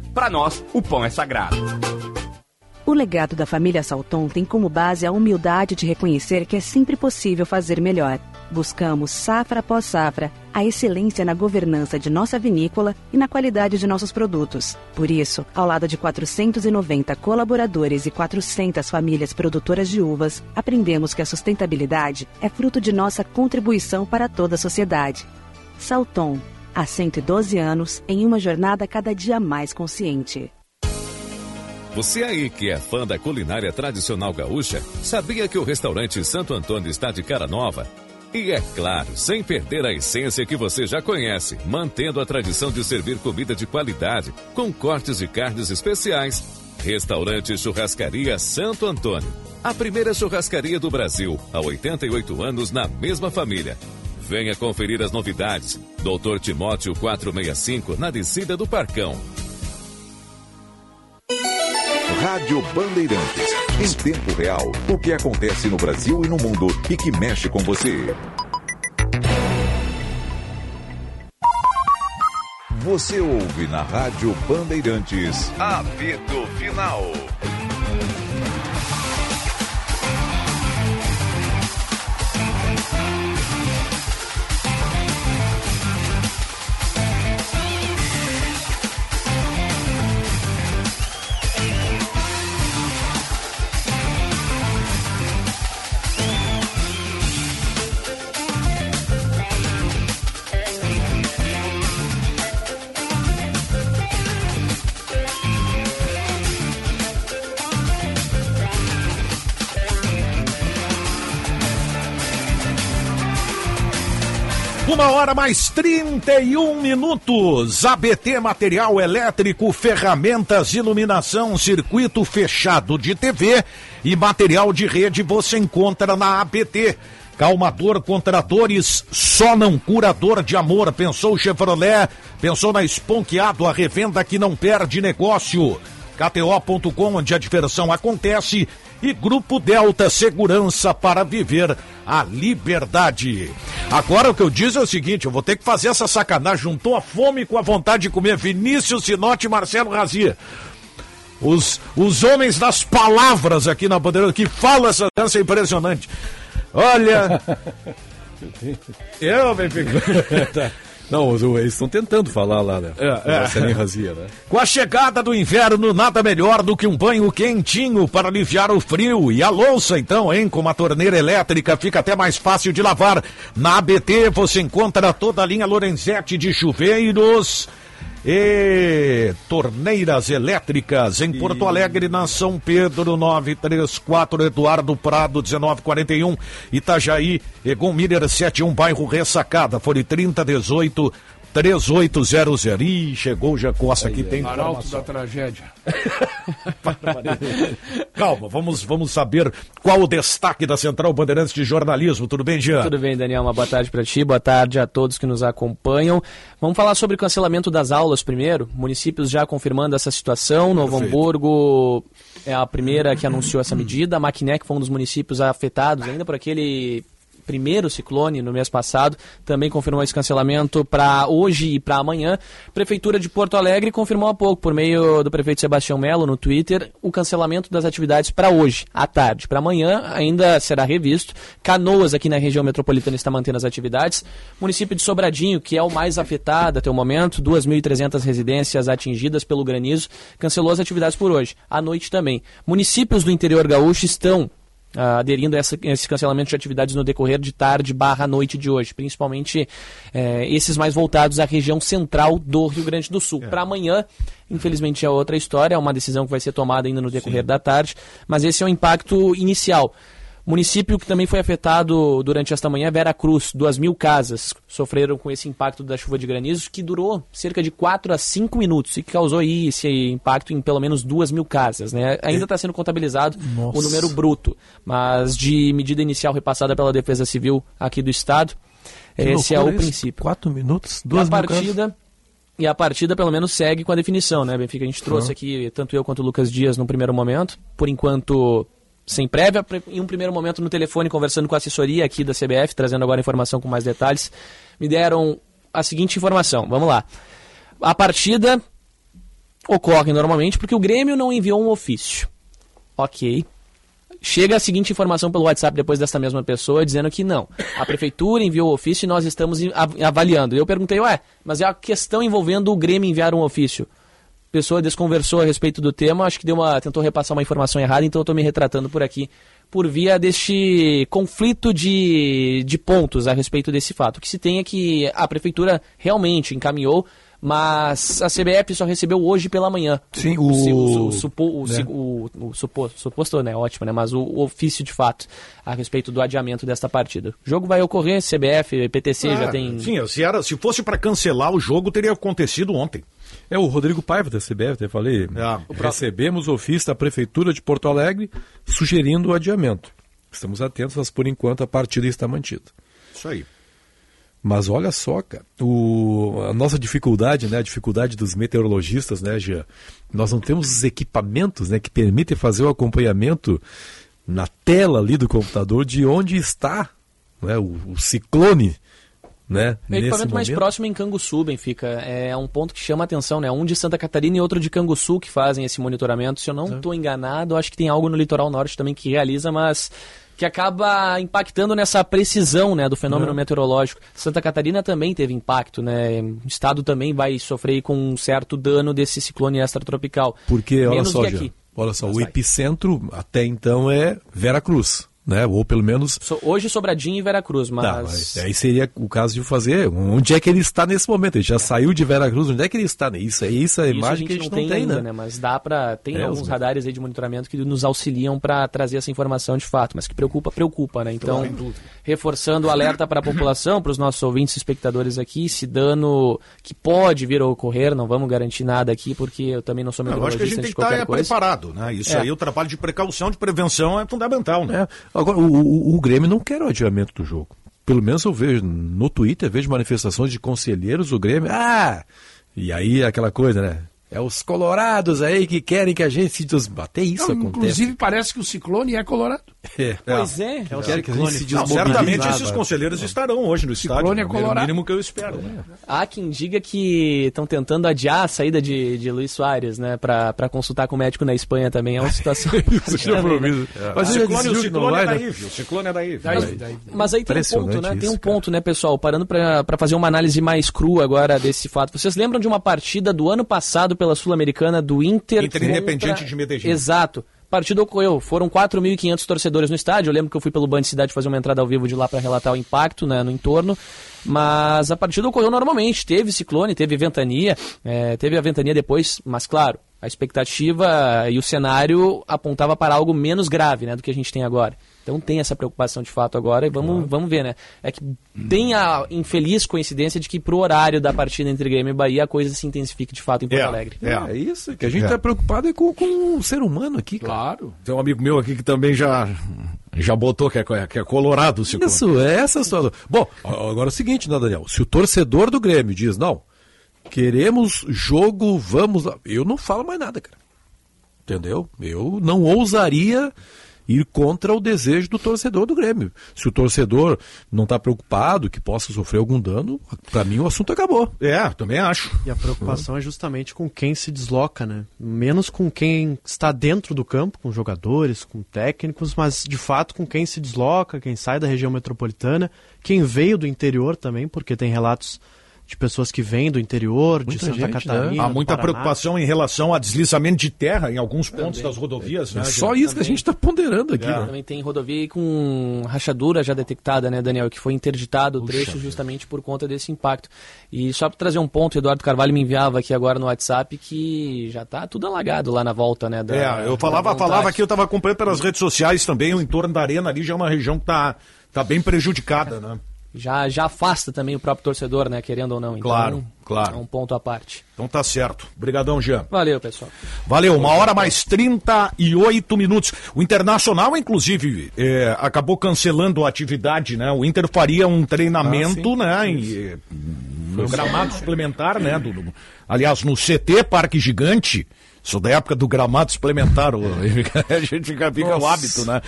K: para nós, o pão é sagrado.
L: O legado da família Salton tem como base a humildade de reconhecer que é sempre possível fazer melhor. Buscamos, safra após safra, a excelência na governança de nossa vinícola e na qualidade de nossos produtos. Por isso, ao lado de 490 colaboradores e 400 famílias produtoras de uvas, aprendemos que a sustentabilidade é fruto de nossa contribuição para toda a sociedade. Salton, há 112 anos, em uma jornada cada dia mais consciente.
A: Você aí que é fã da culinária tradicional gaúcha, sabia que o restaurante Santo Antônio está de cara nova? E é claro, sem perder a essência que você já conhece, mantendo a tradição de servir comida de qualidade, com cortes de carnes especiais. Restaurante Churrascaria Santo Antônio. A primeira churrascaria do Brasil, há 88 anos na mesma família. Venha conferir as novidades. Doutor Timóteo 465, na descida do Parcão.
M: Rádio Bandeirantes. Em tempo real, o que acontece no Brasil e no mundo e que mexe com você. Você ouve na Rádio Bandeirantes. Apito Final.
B: Uma hora mais 31 minutos. ABT Material Elétrico, ferramentas, iluminação, circuito fechado de TV e material de rede você encontra na ABT. Calmador contra dores, só não curador de amor. Pensou Chevrolet? Pensou na Esponqueado, a revenda que não perde negócio. KTO.com, onde a diversão acontece. E Grupo Delta Segurança para viver a liberdade. Agora o que eu diz é o seguinte: eu vou ter que fazer essa sacanagem. Juntou a fome com a vontade de comer. Vinícius Sinote e Marcelo Razia. Os, os homens das palavras aqui na bandeira que falam essa dança é impressionante. Olha. (laughs) eu, Benfica. (laughs)
E: Não, eles estão tentando falar lá, né?
B: É, é.
E: Razia, né?
B: Com a chegada do inverno, nada melhor do que um banho quentinho para aliviar o frio. E a louça, então, hein? Com uma torneira elétrica, fica até mais fácil de lavar. Na ABT você encontra toda a linha Lorenzetti de chuveiros e torneiras elétricas em Porto Alegre, na São Pedro 934, Eduardo Prado 1941, Itajaí, Egon Miller 71, bairro Ressacada, Fone 3018 3800. Ih, chegou o Jacossa aqui, tem
F: Arauto da tragédia. (laughs)
B: Calma, vamos, vamos saber qual o destaque da Central Bandeirantes de Jornalismo. Tudo bem, Jean?
N: Tudo bem, Daniel. Uma boa tarde para ti, boa tarde a todos que nos acompanham. Vamos falar sobre o cancelamento das aulas primeiro. Municípios já confirmando essa situação. Novo
B: Perfeito.
N: Hamburgo é a primeira que anunciou essa medida. Maquiné, que foi um dos municípios afetados ainda por aquele primeiro ciclone no mês passado, também confirmou esse cancelamento para hoje e para amanhã. Prefeitura de Porto Alegre confirmou há pouco, por meio do prefeito Sebastião Melo no Twitter, o cancelamento das atividades para hoje, à tarde. Para amanhã ainda será revisto. Canoas, aqui na região metropolitana, está mantendo as atividades. Município de Sobradinho, que é o mais afetado até o momento, 2.300 residências atingidas pelo granizo, cancelou as atividades por hoje. À noite também. Municípios do interior gaúcho estão aderindo a essa, esse cancelamento de atividades no decorrer de tarde barra noite de hoje, principalmente eh, esses mais voltados à região central do Rio Grande do Sul. Para amanhã, infelizmente é outra história, é uma decisão que vai ser tomada ainda no decorrer da tarde, mas esse é o impacto inicial. Município que também foi afetado durante esta manhã, Vera Cruz, duas mil casas sofreram com esse impacto da chuva de granizo, que durou cerca de 4 a 5 minutos e que causou aí esse impacto em pelo menos duas mil casas. Né? Ainda está sendo contabilizado
E: Nossa.
N: o número bruto, mas de medida inicial repassada pela Defesa Civil aqui do Estado,
E: Que
N: esse é o
E: isso.
N: princípio.
E: Quatro minutos, duas mil casas.
N: partida e a partida pelo menos segue com a definição, né, Benfica? A gente trouxe
E: Uhum.
N: aqui tanto eu quanto o Lucas Dias no primeiro momento, por enquanto sem prévia, em um primeiro momento no telefone conversando com a assessoria aqui da CBF, trazendo agora informação com mais detalhes, me deram a seguinte informação. Vamos lá. A partida ocorre normalmente porque o Grêmio não enviou um ofício. OK. Chega a seguinte informação pelo WhatsApp depois dessa mesma pessoa dizendo que não. A prefeitura enviou o ofício e nós estamos avaliando. Eu perguntei, ué, mas é a questão envolvendo o Grêmio enviar um ofício. Pessoa desconversou a respeito do tema, acho que deu uma, tentou repassar uma informação errada, então eu estou me retratando por aqui por via deste conflito de, de pontos a respeito desse fato. O que se tem é que a prefeitura realmente encaminhou, mas a CBF só recebeu hoje pela manhã.
E: Sim,
N: o,
E: o-
N: o, supo- o,
E: né?
N: o- o supo- suposto, né? Ótimo, né? Mas o, o ofício de fato a respeito do adiamento desta partida. O jogo vai ocorrer, CBF, PTC já
B: Ah,
N: tem.
B: Sim, se, era, se fosse para cancelar o jogo, teria acontecido ontem.
E: É o Rodrigo Paiva da CBF, eu falei. Recebemos o ofício da Prefeitura de Porto Alegre sugerindo o adiamento. Estamos atentos, mas por enquanto a partida está mantida.
B: Isso aí.
E: Mas olha só, cara, o, a nossa dificuldade, né, a dificuldade dos meteorologistas, né, Jean? Nós não temos os equipamentos, né, que permitem fazer o acompanhamento na tela ali do computador de onde está né, o, o ciclone, né?
N: O equipamento mais próximo é em Canguçu, Benfica. É um ponto que chama a atenção, né? Um de Santa Catarina e outro de Canguçu que fazem esse monitoramento. Se eu não estou enganado, acho que tem algo no litoral norte também que realiza, mas que acaba impactando nessa precisão né, do fenômeno
E: É.
N: meteorológico. Santa Catarina também teve impacto, né? O estado também vai sofrer com um certo dano desse ciclone extratropical.
E: Porque, olha
N: Menos
E: só,
N: que
E: Jean,
N: aqui.
E: olha só, o epicentro até então é Veracruz, né? Ou pelo menos
N: So- Hoje Sobradinho e Veracruz,
E: Tá,
N: mas...
E: mas aí seria o caso de fazer. Onde é que ele está nesse momento? Ele já saiu de Veracruz, onde é que ele está? né? Isso é isso é a
N: Isso
E: imagem que a gente não tem,
N: ainda,
E: né?
N: Mas dá para tem
E: É,
N: alguns radares aí de monitoramento que nos auxiliam para trazer essa informação de fato, mas que preocupa, preocupa, né? Então. Reforçando o alerta para a população, para os nossos ouvintes e espectadores aqui, se dano que pode vir a ocorrer, não vamos garantir nada aqui, porque eu também não sou
B: Eu acho que a gente
N: meteorologista
B: tem que estar
N: qualquer
B: é,
N: coisa.
B: preparado, né? Isso
N: É.
B: aí, o trabalho de precaução, de prevenção é fundamental, né?
E: Agora, o, o, o Grêmio não quer o adiamento do jogo. Pelo menos eu vejo no Twitter, vejo manifestações de conselheiros do Grêmio. Ah! E aí aquela coisa, né? É os colorados aí que querem que a gente se desbater. Isso
F: Não,
E: acontece.
F: Inclusive, parece que o ciclone é colorado.
E: É.
N: Pois é.
E: É o Querem que a gente se
B: certamente
E: Ah,
B: esses conselheiros estarão hoje no estádio.
F: Ciclone é
B: né? o mínimo que eu espero. Né?
N: Há quem diga que estão tentando adiar a saída de, de Luiz Soares, né, para consultar com o médico na Espanha também. É uma situação. (laughs)
E: Isso
N: também, né?
E: improviso.
B: Mas o
E: ele
B: ciclone, o
E: decidiu que não
B: ciclone é
E: vai,
B: daí,
E: né?
B: viu? O ciclone é daí.
N: Mas, mas aí tem um ponto, né? Tem um
E: isso,
N: ponto, né, pessoal? Parando para fazer uma análise mais crua agora desse fato. Vocês lembram de uma partida do ano passado pela Sul-Americana do Inter?
B: Inter
N: contra-
B: Independiente de Medellín.
N: Exato. Partida ocorreu, foram 4.500 torcedores no estádio. Eu lembro que eu fui pelo Band Cidade fazer uma entrada ao vivo de lá para relatar o impacto né, no entorno. Mas a partida ocorreu normalmente. Teve ciclone, teve ventania, é, teve a ventania depois, mas claro, a expectativa e o cenário apontava para algo menos grave né, do que a gente tem agora. Então tem essa preocupação de fato agora e vamos, vamos ver, né? É que tem a infeliz coincidência de que pro horário da partida entre Grêmio e Bahia a coisa se intensifica de fato em Porto
B: É,
N: Alegre.
E: É, isso, que a gente
B: É.
E: está preocupado é com, com o ser humano aqui, cara.
F: Claro.
B: Tem um amigo meu aqui que também já, já botou que é, que é colorado o ciclone.
E: Isso, é essa situação. Bom, agora é o seguinte, né, Daniel? Se o torcedor do Grêmio diz, não, queremos jogo, vamos lá. Eu não falo mais nada, cara. Entendeu? Eu não ousaria ir contra o desejo do torcedor do Grêmio. Se o torcedor não está preocupado que possa sofrer algum dano, para mim o assunto acabou.
B: É, também acho.
D: E a preocupação é justamente com quem se desloca, né? Menos com quem está dentro do campo, com jogadores, com técnicos, mas de fato com quem se desloca, quem sai da região metropolitana, quem veio do interior também, porque tem relatos de pessoas que vêm do interior, de
E: Muita
D: Santa
E: gente,
D: Catarina.
E: né?
B: Há muita
D: Paraná.
B: preocupação em relação a deslizamento de terra em alguns pontos das rodovias. Né,
E: É só isso que a gente está ponderando aqui.
B: É.
E: né?
N: Também tem rodovia com rachadura já detectada, né, Daniel? Que foi interditado o trecho justamente por conta desse impacto. E só para trazer um ponto, o Eduardo Carvalho me enviava aqui agora no WhatsApp que já tá tudo alagado lá na volta, né? Da,
B: É, eu falava, falava que eu estava acompanhando pelas redes sociais também, o entorno da arena ali já é uma região que está tá bem prejudicada, né?
N: Já, já afasta também o próprio torcedor, né? Querendo ou não. Então,
B: Claro, claro.
N: É um ponto à parte.
B: Então tá certo. Obrigadão, Jean.
N: Valeu, pessoal.
B: Valeu, uma hora mais 38 minutos. O Internacional, inclusive, é, acabou cancelando a atividade, né? O Inter faria um treinamento, né? Em, eh, no gramado suplementar, né? do- do- aliás, no CT Parque Gigante. Sou da época do gramado suplementar. o- (laughs) a gente fica, fica o hábito, né?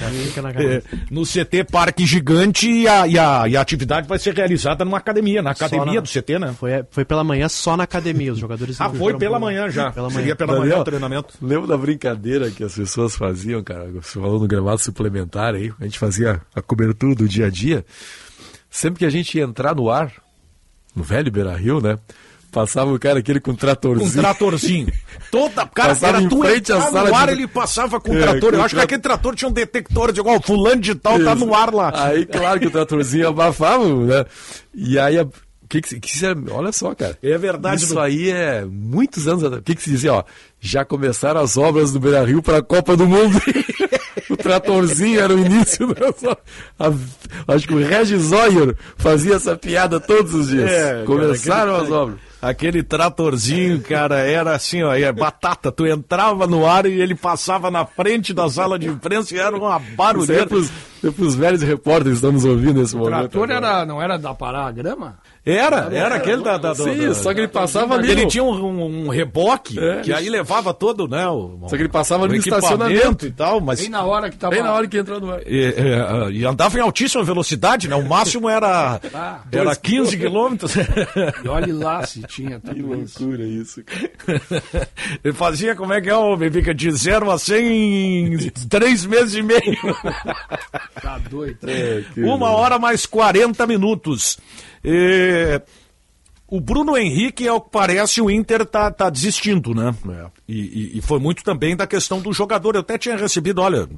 B: É, no CT Parque Gigante e a, e, a, e a atividade vai ser realizada numa academia, na academia
D: na-
B: do CT, né?
D: Foi, foi pela manhã só na academia, os jogadores (laughs)
B: Ah, foi pela
D: pro-
B: manhã já.
D: Pela
B: Seria
D: manhã.
B: pela manhã
E: Daniel,
B: o treinamento.
E: Lembra da brincadeira que as pessoas faziam, cara? Você falou no gramado suplementar aí, a gente fazia a cobertura do dia a dia. Sempre que a gente ia entrar no ar, no velho Beira Rio, né? Passava o cara aquele com um
B: Com
E: tratorzinho.
B: tratorzinho. Toda, (laughs) cara,
E: Passava
B: era
E: em
B: tu
E: frente à sala
B: no ar,
E: de-
B: ele passava com o
E: É,
B: trator.
E: com
B: Eu acho que
E: tra-
B: aquele trator tinha um detector de igual, fulano de tal, tá
E: Isso.
B: no ar lá.
E: Aí, claro que o tratorzinho abafava, né? E aí, a- que que, que olha só, cara.
B: É verdade,
E: Isso aí é muitos anos atrás. O que, que se dizia, ó? já começaram as obras do Beira Rio para a Copa do Mundo. (laughs) o tratorzinho era o início (laughs) das obras. A- Acho que o Regis Zoyer fazia essa piada todos os dias.
B: É, cara,
E: Começaram
B: aquele-
E: as obras.
B: Aquele tratorzinho, cara, era assim, ó, é batata. Tu entrava no ar e ele passava na frente da sala de imprensa e era uma
E: é
B: barulheira.
E: pros, é pros velhos repórteres nos ouvindo nesse
F: O
E: momento.
F: trator
E: agora.
F: era, não era da parar a grama?
B: Era, era aquele da. da, do-
E: Sim,
B: da-
E: só que ele passava ali.
B: Ele tinha um, um- um reboque
E: É.
B: que aí levava todo, né? O,
E: Só que ele passava no estacionamento.
B: e tal, mas.
F: Bem na hora que tava.
E: Bem na hora que entrou no ar.
B: E, e- e andava em altíssima velocidade, né? O máximo era, (laughs)
F: Ah,
B: era
F: dois
B: 15 quilômetros.
F: E olhe lá se tinha (laughs) tudo isso.
E: Loucura isso, cara.
B: Ele (laughs) fazia, como é que é, o Benfica? De 0 a 100 em 3 meses e meio.
F: Tá doido.
B: Uma hora mais 40 minutos. E, O Bruno Henrique, ao que parece, o Inter tá, tá desistindo, né? E, e- e foi muito também da questão do jogador. Eu até tinha recebido, olha,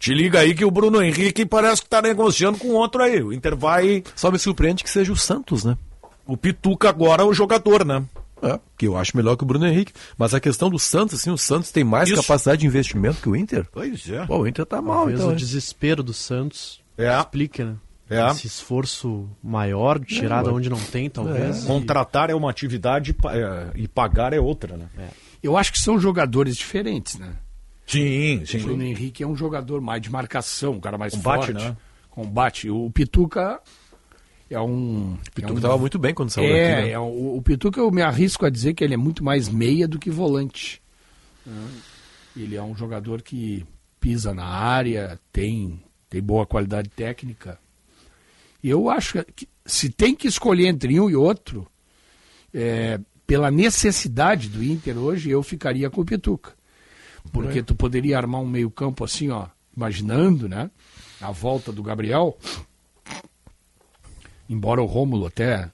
B: te liga aí que o Bruno Henrique parece que tá negociando com outro aí. O Inter vai.
E: Só me surpreende que seja o Santos, né?
B: O Pituca agora é o jogador, né?
E: É, que eu acho melhor que o Bruno Henrique. Mas a questão do Santos, assim, o Santos tem mais
B: Isso.
E: capacidade de investimento que o Inter.
B: Pois é.
E: Pô, o Inter tá mal,
D: Talvez
E: então.
D: o desespero do Santos
B: É.
D: explique, né?
B: É.
D: Esse esforço maior de tirar de
B: É.
D: onde não tem, talvez. e-
B: Contratar é uma atividade é, e pagar é outra, né?
F: Eu acho que são jogadores diferentes, né?
B: Sim,
F: O Bruno Henrique é um jogador mais de marcação, um cara mais
B: Combate,
F: forte.
B: né?
F: Combate. O Pituca é um. O
E: Pituca tava muito bem quando saiu
F: é,
E: daqui, né?
F: é, o, o Pituca eu me arrisco a dizer que ele é muito mais meia do que volante. né? Ele é um jogador que pisa na área, tem, tem boa qualidade técnica. Eu acho que se tem que escolher entre um e outro, é, pela necessidade do Inter hoje, eu ficaria com o Pituca. Porque tu poderia armar um meio-campo assim, ó, imaginando, né? A volta do Gabriel. Embora o Rômulo até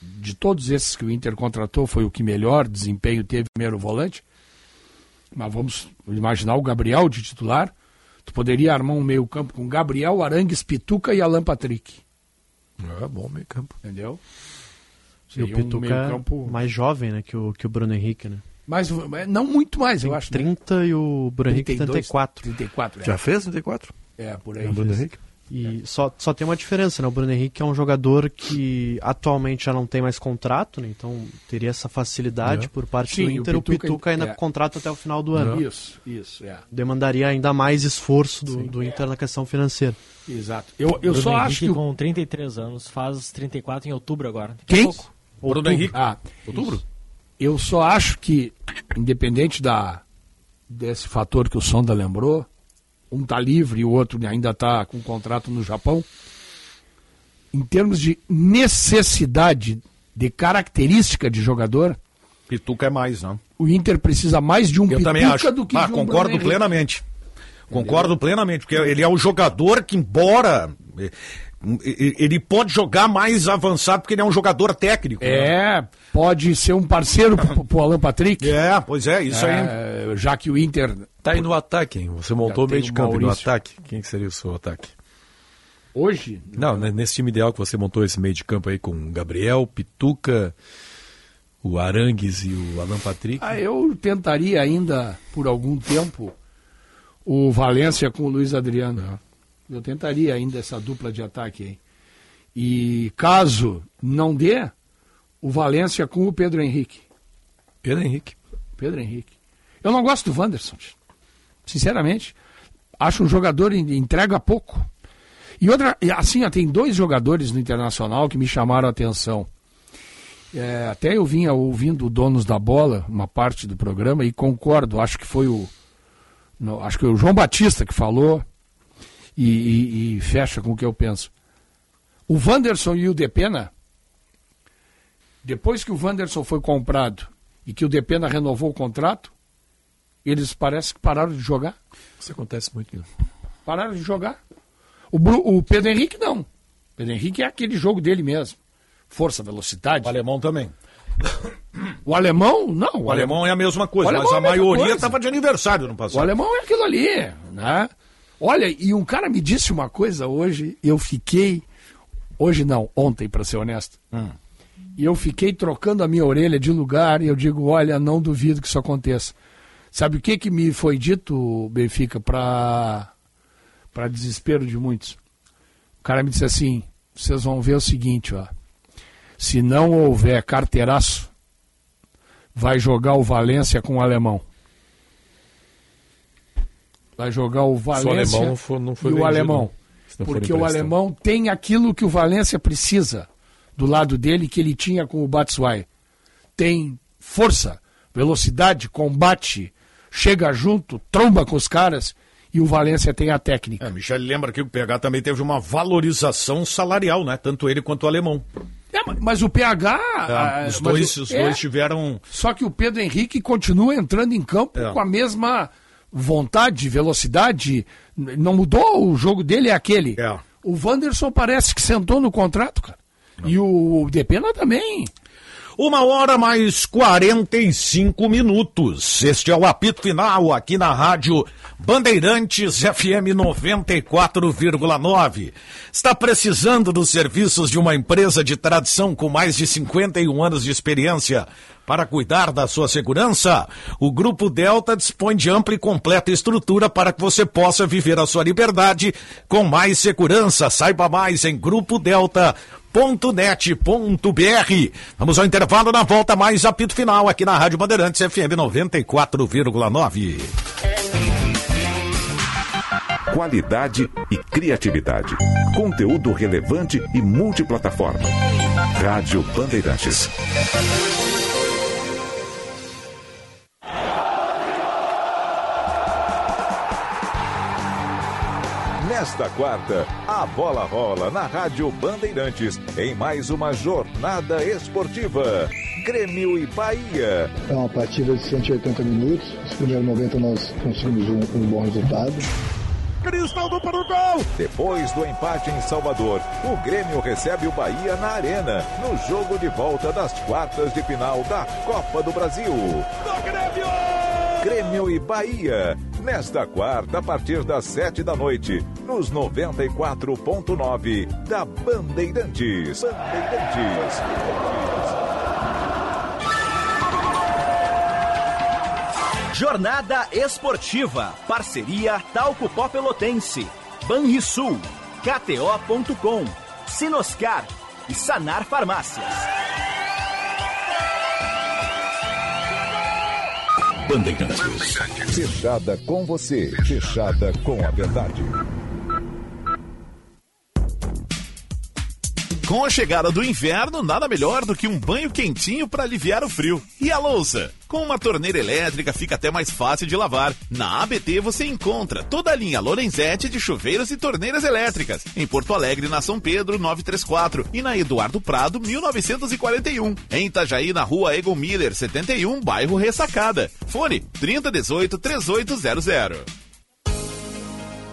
F: de todos esses que o Inter contratou foi o que melhor desempenho teve primeiro volante. Mas vamos imaginar o Gabriel de titular. Tu poderia armar um meio-campo com Gabriel, Arangues, Pituca e Alan Patrick.
E: É bom meio campo.
F: Entendeu?
D: E o
F: Seria um
D: Pituca é
F: meio-campo-
D: mais jovem, né, que o, que o Bruno Henrique, né?
F: Mas não muito mais, eu acho. né?
D: 30 e o Bruno Henrique
F: 32,
D: 34.
F: 34, é.
E: Já fez 34?
F: É, por aí.
E: É o Bruno Henrique?
D: E só, só tem uma diferença, né? O Bruno Henrique é um jogador que atualmente já não tem mais contrato, né? Então teria essa facilidade
F: É.
D: por parte
F: Sim,
D: do
F: o
D: Inter. O
F: Pituca-
D: Pituca, ainda
F: é.
D: com contrato até o final do ano.
F: Isso, isso, é.
D: Demandaria ainda mais esforço do, do Inter na questão financeira.
F: Exato. Eu, eu
C: Bruno
F: só
C: Henrique
F: acho que. o-
C: com 33 anos faz 34 em outubro agora.
F: Quem?
C: pouco.
B: Bruno
F: Outubro.
B: Henrique.
F: Ah,
B: Outubro?
F: Eu só acho que, independente da, desse fator que o Sonda lembrou, um tá livre e o outro ainda tá com contrato no Japão, em termos de necessidade de característica de jogador,
B: Pituca é mais, não?
F: o Inter precisa mais de um
B: Eu também
F: Pituca
B: acho.
F: do que
B: Ah,
F: de um
B: concordo plenamente. Concordo plenamente, porque ele é o jogador que, embora. Ele pode jogar mais avançado porque ele é um jogador técnico. né?
F: É, pode ser um parceiro pro, pro Alan Patrick.
B: É, pois é, isso aí.
F: É, Já que o Inter
E: Tá aí no ataque, hein? Você montou o meio de campo no ataque. Quem que seria o seu ataque?
F: hoje
E: Não, né, nesse time ideal que você montou esse meio de campo aí com o Gabriel, Pituca, o Arangues e o Alan Patrick.
F: Ah, eu tentaria ainda, por algum tempo, o Valência com o Luiz Adriano. Eu tentaria ainda essa dupla de ataque aí. E caso não dê, o Valência com o Pedro Henrique.
E: Pedro Henrique.
F: Pedro Henrique. Eu não gosto do Wanderson, sinceramente. Acho um jogador que entrega pouco. E outra, assim, ó, tem dois jogadores no Internacional que me chamaram a atenção. É, até eu vinha ouvindo o Donos da Bola, uma parte do programa, e concordo, acho que foi o. no- acho que foi o João Batista que falou, e, e- e fecha com o que eu penso. O Wanderson e o Depena, depois que o Wanderson foi comprado e que o Depena renovou o contrato, eles parece que pararam de jogar.
E: Isso acontece muito. né?
F: Pararam de jogar. O, o Pedro Henrique não. O Pedro Henrique é aquele jogo dele mesmo. Força, velocidade.
B: O alemão também.
F: O alemão, não.
B: O alemão é a mesma coisa,
F: O
B: mas
F: alemão
B: a
F: é a mesma
B: maioria estava de aniversário no
F: O
B: passado.
F: alemão é aquilo ali, né? Olha, e um cara me disse uma coisa hoje, eu fiquei. Hoje não, ontem, para ser honesto.
B: Hum.
F: E eu fiquei trocando a minha orelha de lugar e eu digo: olha, não duvido que isso aconteça. Sabe o que, que me foi dito, Benfica, para para desespero de muitos? O cara me disse assim: vocês vão ver o seguinte, ó. Se não houver carteiraço, vai jogar o Valência com o alemão. Vai jogar o Valência
E: alemão for- não for
F: e o alemão.
E: for
F: Porque o alemão tem aquilo que o Valência precisa do lado dele que ele tinha com o Batshuayi. Tem força, velocidade, combate, chega junto, tromba com os caras e o Valência tem a técnica.
B: É, Michel lembra que o PH também teve uma valorização salarial, né? Tanto ele quanto o alemão.
F: É, mas- o PH.
B: É, os dois,
F: o-
B: os
F: é,
B: dois tiveram.
F: Só que o Pedro Henrique continua entrando em campo
B: É.
F: com a mesma vontade, velocidade. Não mudou, o jogo dele é aquele. O Wanderson parece que sentou no contrato, cara. E o Depena também.
B: Uma hora mais 45 minutos. Este é o apito final aqui na rádio Bandeirantes FM 94,9. Está precisando dos serviços de uma empresa de tradição com mais de 51 anos de experiência para cuidar da sua segurança? O Grupo Delta dispõe de ampla e completa estrutura para que você possa viver a sua liberdade com mais segurança. Saiba mais em Grupo Delta net.br. Vamos ao intervalo na volta mais apito final aqui na Rádio Bandeirantes FM 94,9.
M: Qualidade e criatividade. Conteúdo relevante e multiplataforma. Rádio Bandeirantes. Nesta quarta, a bola rola na Rádio Bandeirantes em mais uma jornada esportiva. Grêmio e Bahia.
O: É uma partida de 180 minutos. Os primeiros 90 nós conseguimos um, um bom resultado.
M: Cristaldo para o gol! Depois do empate em Salvador, o Grêmio recebe o Bahia na Arena, no jogo de volta das quartas de final da Copa do Brasil. Grêmio e Bahia, nesta quarta, a partir das sete da noite, nos 94.9 da Bandeirantes. Bandeirantes.
P: Jornada Esportiva. Parceria Talco Pó Pelotense. Banrisul. KTO.com. Sinoscar. E Sanar Farmácias.
M: Bandeirantes. Fechada com você, fechada com a verdade.
G: Com a chegada do inverno, nada melhor do que um banho quentinho para aliviar o frio. E a louça? Com uma torneira elétrica fica até mais fácil de lavar. Na ABT você encontra toda a linha Lorenzetti de chuveiros e torneiras elétricas. Em Porto Alegre, na São Pedro 934 e na Eduardo Prado 1941. Em Itajaí, na rua Egon Miller 71, bairro Ressacada. Fone 3018 3800.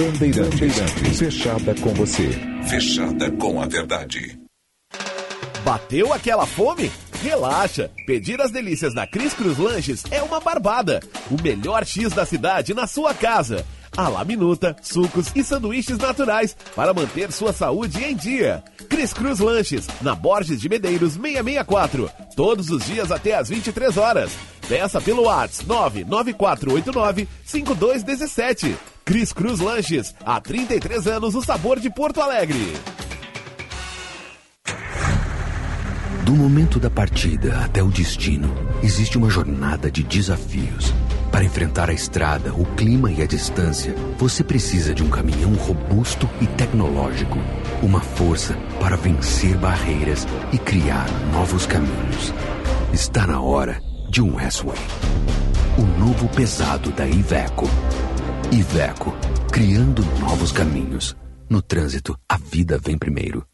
M: Bandeirantes. Fechada com você, fechada com a verdade.
G: Bateu aquela fome? Relaxa! Pedir as delícias da Cris Cruz Lanches é uma barbada. O melhor X da cidade na sua casa. A la minuta, sucos e sanduíches naturais para manter sua saúde em dia. Cris Cruz Lanches, na Borges de Medeiros 664. Todos os dias até às 23 horas. Peça pelo WhatsApp 99489 5217. Cris Cruz Lanches, há 33 anos o sabor de Porto Alegre.
Q: Do momento da partida até o destino, existe uma jornada de desafios. Para enfrentar a estrada, o clima e a distância, você precisa de um caminhão robusto e tecnológico. Uma força para vencer barreiras e criar novos caminhos. Está na hora de um S-Way. O novo pesado da Iveco. Iveco, criando novos caminhos. No trânsito, a vida vem primeiro.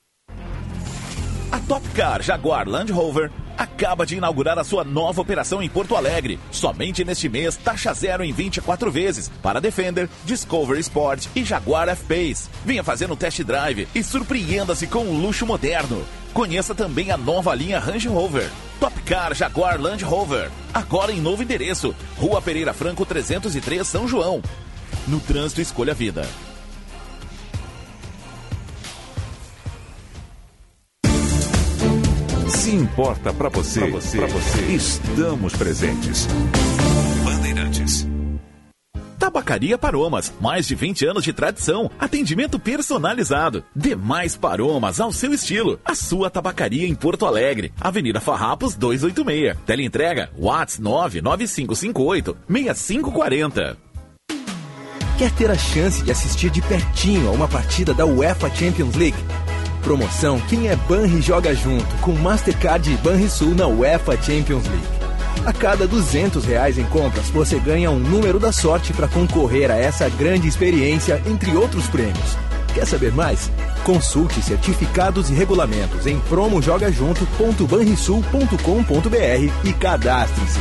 G: A Top Car Jaguar Land Rover acaba de inaugurar a sua nova operação em Porto Alegre. Somente neste mês, taxa zero em 24 vezes para Defender, Discovery Sport e Jaguar F-Pace. Venha fazer um test drive e surpreenda-se com um luxo moderno. Conheça também a nova linha Range Rover. Top Car Jaguar Land Rover. Agora em novo endereço. Rua Pereira Franco 303, São João. No trânsito, escolha a vida.
M: Se importa para você, pra você, pra você, estamos presentes.
G: Bandeirantes. Tabacaria Paromas, mais de 20 anos de tradição, atendimento personalizado. Demais Paromas ao seu estilo. A sua tabacaria em Porto Alegre, Avenida Farrapos 286. Teleentrega Whats 99558 6540.
R: Quer ter a chance de assistir de pertinho a uma partida da UEFA Champions League? Promoção Quem é Banri joga junto com Mastercard e Banrisul na UEFA Champions League. A cada 200 reais em compras, você ganha um número da sorte para concorrer a essa grande experiência, entre outros prêmios. Quer saber mais? Consulte certificados e regulamentos em promojogajunto.banrisul.com.br e cadastre-se.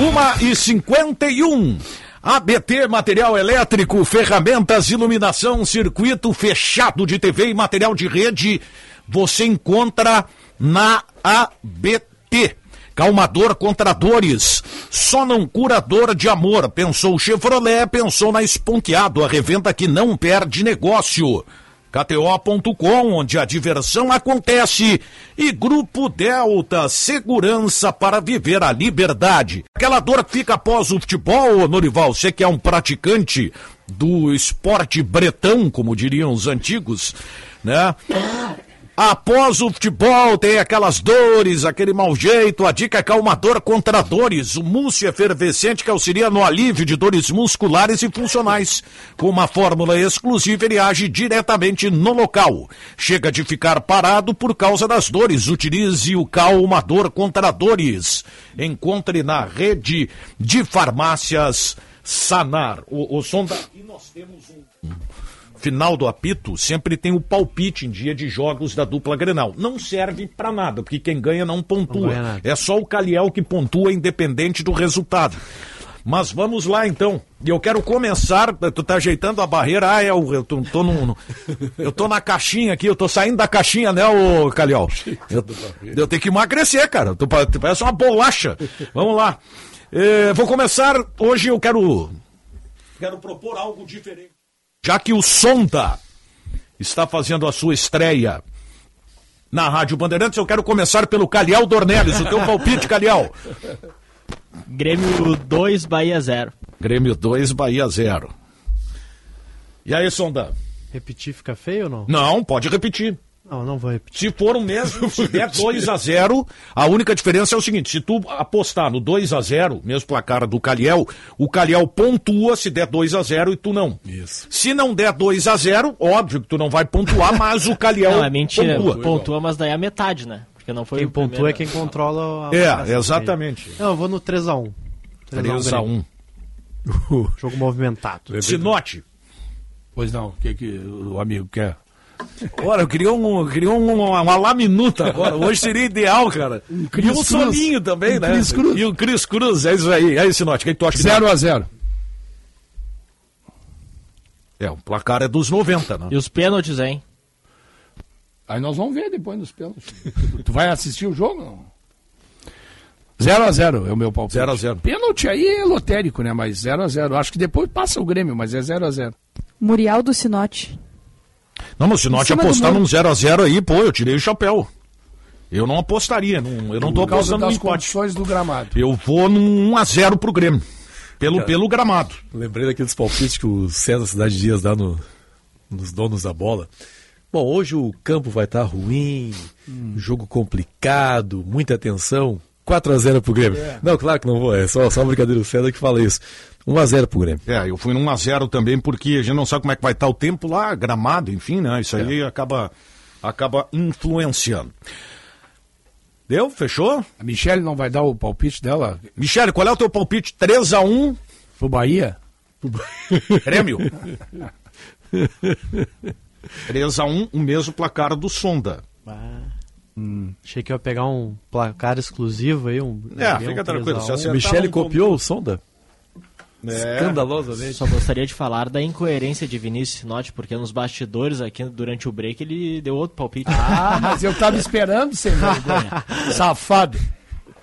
B: Uma e cinquenta e um. ABT Material Elétrico, ferramentas, iluminação, circuito fechado de TV e material de rede, você encontra na ABT. Calmador contra dores, só não cura dor de amor. Pensou Chevrolet, pensou na Esponqueado, a revenda que não perde negócio. KTO.com, onde a diversão acontece, e Grupo Delta, segurança para viver a liberdade. Aquela dor que fica após o futebol, Norival, você que é um praticante do esporte bretão, como diriam os antigos, né? Após o futebol, tem aquelas dores, aquele mau jeito. A dica é calmador contra dores. O múcio efervescente que auxilia no alívio de dores musculares e funcionais. Com uma fórmula exclusiva, ele age diretamente no local. Chega de ficar parado por causa das dores. Utilize o calmador contra dores. Encontre na rede de farmácias Sanar. O, o som da... E nós temos um final do apito, sempre tem o palpite em dia de jogos da dupla Grenal. Não serve para nada, porque quem ganha não pontua. Não ganha é só o Caliel que pontua independente do resultado. Mas vamos lá então. E eu quero começar. Tu tá ajeitando a barreira. Ah, eu, eu tô, tô no, no, Eu tô na caixinha aqui, eu tô saindo da caixinha, né, ô Caliel? Eu, eu tenho que emagrecer, cara. Tu, tu parece uma bolacha. Vamos lá. É, vou começar. Hoje eu quero. Quero propor algo diferente já que o Sonda está fazendo a sua estreia na Rádio Bandeirantes, eu quero começar pelo Calhau Dornelles, o teu palpite, Calhau.
C: Grêmio 2, Bahia 0.
B: Grêmio 2, Bahia 0. E aí, Sonda?
D: Repetir fica feio ou não?
B: Não, pode repetir.
D: Não, não vou repetir.
B: Se for o mesmo, (laughs) se der 2 a 0 a única diferença é o seguinte: se tu apostar no 2 a 0 mesmo placar do Caliel, o Caliel pontua se der 2 a 0 e tu não.
E: Isso.
B: Se não der 2 a 0 óbvio que tu não vai pontuar, mas o Caliel
C: não, é mentira,
B: pontua.
C: pontua, mas daí é a metade, né? Porque não foi
D: quem pontua é quem controla
B: a É, exatamente.
D: Não, eu vou no 3 a 1
B: 3 a 1 (laughs)
D: Jogo movimentado.
B: Sinote.
F: Pois não, o que, que o amigo quer?
B: Ora, eu queria, um, queria um, uma, uma laminuta agora. Hoje seria ideal, cara. Um e um soninho também, um né? Cris Cruz. E o Cris Cruz, é isso aí. É isso, Note. O que, que tu acha?
F: 0x0.
B: É, o placar é dos 90, né?
C: E os pênaltis, hein?
F: Aí nós vamos ver depois nos pênaltis. (laughs) tu vai assistir o jogo? Não? 0x0 é o meu palpite.
B: 0x0.
F: Pênalti aí é lotérico, né? Mas 0x0. Acho que depois passa o Grêmio, mas é 0x0.
S: Murial do Sinote.
B: Não, mas se o Norte apostar num 0x0 aí, pô, eu tirei o chapéu. Eu não apostaria, não, eu não tô apostando
F: no empate. condições do gramado.
B: Eu vou num 1x0 pro Grêmio. pelo,
E: Cara,
B: pelo gramado.
E: Lembrei daqueles palpites que o César Cidade Dias dá no, nos donos da bola. Bom, hoje o campo vai estar ruim, jogo complicado, muita tensão. 4x0 pro Grêmio. Não, claro que não vou, é só, só uma brincadeira, o César que fala isso. 1x0 pro Grêmio.
B: É, eu fui no 1x0 também, porque a gente não sabe como é que vai estar o tempo lá, gramado, enfim, né? Isso aí acaba, acaba influenciando. Deu? Fechou?
F: A Michelle não vai dar o palpite dela?
B: Michele, qual é o teu palpite? 3x1
F: pro Bahia? (laughs)
B: Grêmio? (laughs) 3x1, o mesmo placar do Sonda.
D: Hum, achei que ia pegar um placar exclusivo aí. Um,
B: É,
D: um
B: fica tranquilo,
D: 3 a
B: se
D: 1.
B: acertar,
E: Michele
B: não
E: copiou o Sonda?
B: É.
E: Escandalosamente.
C: Só gostaria de falar da incoerência de Vinícius Sinote, porque nos bastidores aqui durante o break ele deu outro palpite.
F: Ah, mas eu tava esperando, sem vergonha. (laughs) Safado.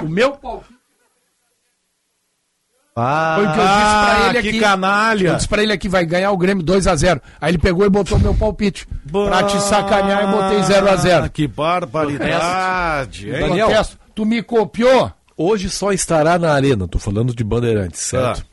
F: O meu palpite.
B: Ah,
F: Foi o que eu disse pra ele
B: que
F: aqui.
B: canalha.
F: Eu disse pra ele aqui, vai ganhar o Grêmio 2x0. Aí ele pegou e botou meu palpite. Pra te sacanear, eu botei 0x0.
B: Ah, que barbaridade. hein?
E: Daniel.
F: Protesto. Tu me copiou?
E: Hoje só estará na arena, tô falando de Bandeirantes, certo?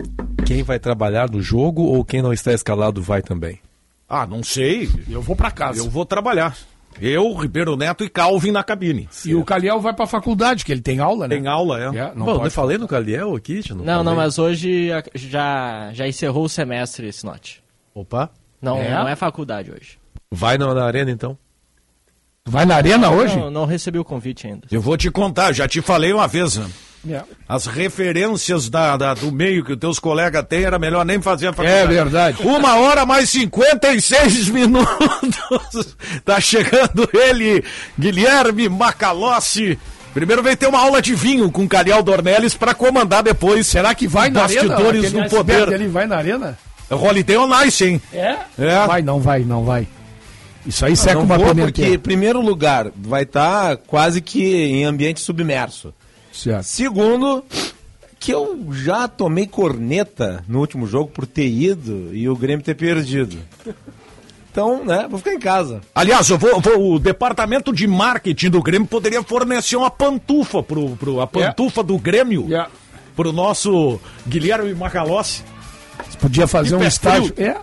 E: Quem vai trabalhar no jogo ou quem não está escalado vai também?
B: Ah, não sei.
F: Eu vou pra casa.
B: Eu vou trabalhar. Eu, Ribeiro Neto e Calvin na cabine.
F: E o Caliel vai pra faculdade, que ele tem aula, né?
B: Tem aula, é.
F: É, não
E: Bom,
F: pode
E: eu falei no Caliel aqui, tio,
C: Não, não, mas hoje já, já encerrou o semestre, Sinote.
D: Opa.
C: Não,
F: É?
C: não é faculdade hoje.
E: Vai na, na arena então?
F: Vai na arena hoje?
C: Não, não recebi o convite ainda.
B: Eu vou te contar, já te falei uma vez, né?
F: É.
B: As referências da, da- do meio que os teus colegas têm, era melhor nem fazer a faculdade.
F: É verdade.
B: Uma hora mais 56 (laughs) minutos. tá chegando ele, Guilherme Macalossi. Primeiro vem ter uma aula de vinho com Carial Dornelles para comandar depois.
F: Será que vai na arena?
B: Bastidores
F: Aquele
B: do poder.
F: ali vai na arena?
B: Holiday on Ice, hein?
F: É?
B: É.
F: Vai, não vai, não vai. Isso aí seca
T: não
F: uma
T: vou porque, primeiro lugar, vai estar quase que em ambiente submerso.
F: Certo.
T: Segundo, que eu já tomei corneta no último jogo por ter ido e o Grêmio ter perdido. Então, né, vou ficar em casa.
B: Aliás, eu vou, vou- o departamento de marketing do Grêmio poderia fornecer uma pantufa pro, pro a pantufa do Grêmio
F: Yeah.
B: pro nosso Guilherme Macalossi.
F: Você podia fazer um estágio.
B: frio.
F: É.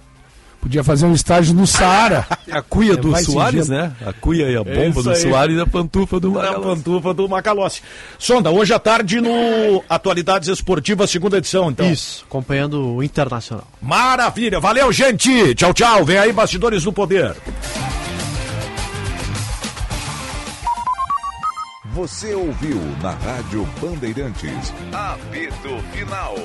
F: Podia fazer um estágio no Saara.
E: A cuia do
F: Vai esse
E: Soares, né? A cuia e a
B: É
E: bomba
B: isso
E: do
B: aí.
E: Soares e a pantufa do
B: A
E: Macalossi.
B: pantufa do Macalossi. Sonda, hoje à tarde no Atualidades Esportivas, segunda edição, então.
D: Isso, acompanhando o Internacional.
B: Maravilha, valeu, gente. Tchau, tchau. Vem aí, Bastidores do Poder.
M: Você ouviu na Rádio Bandeirantes. Apito Final.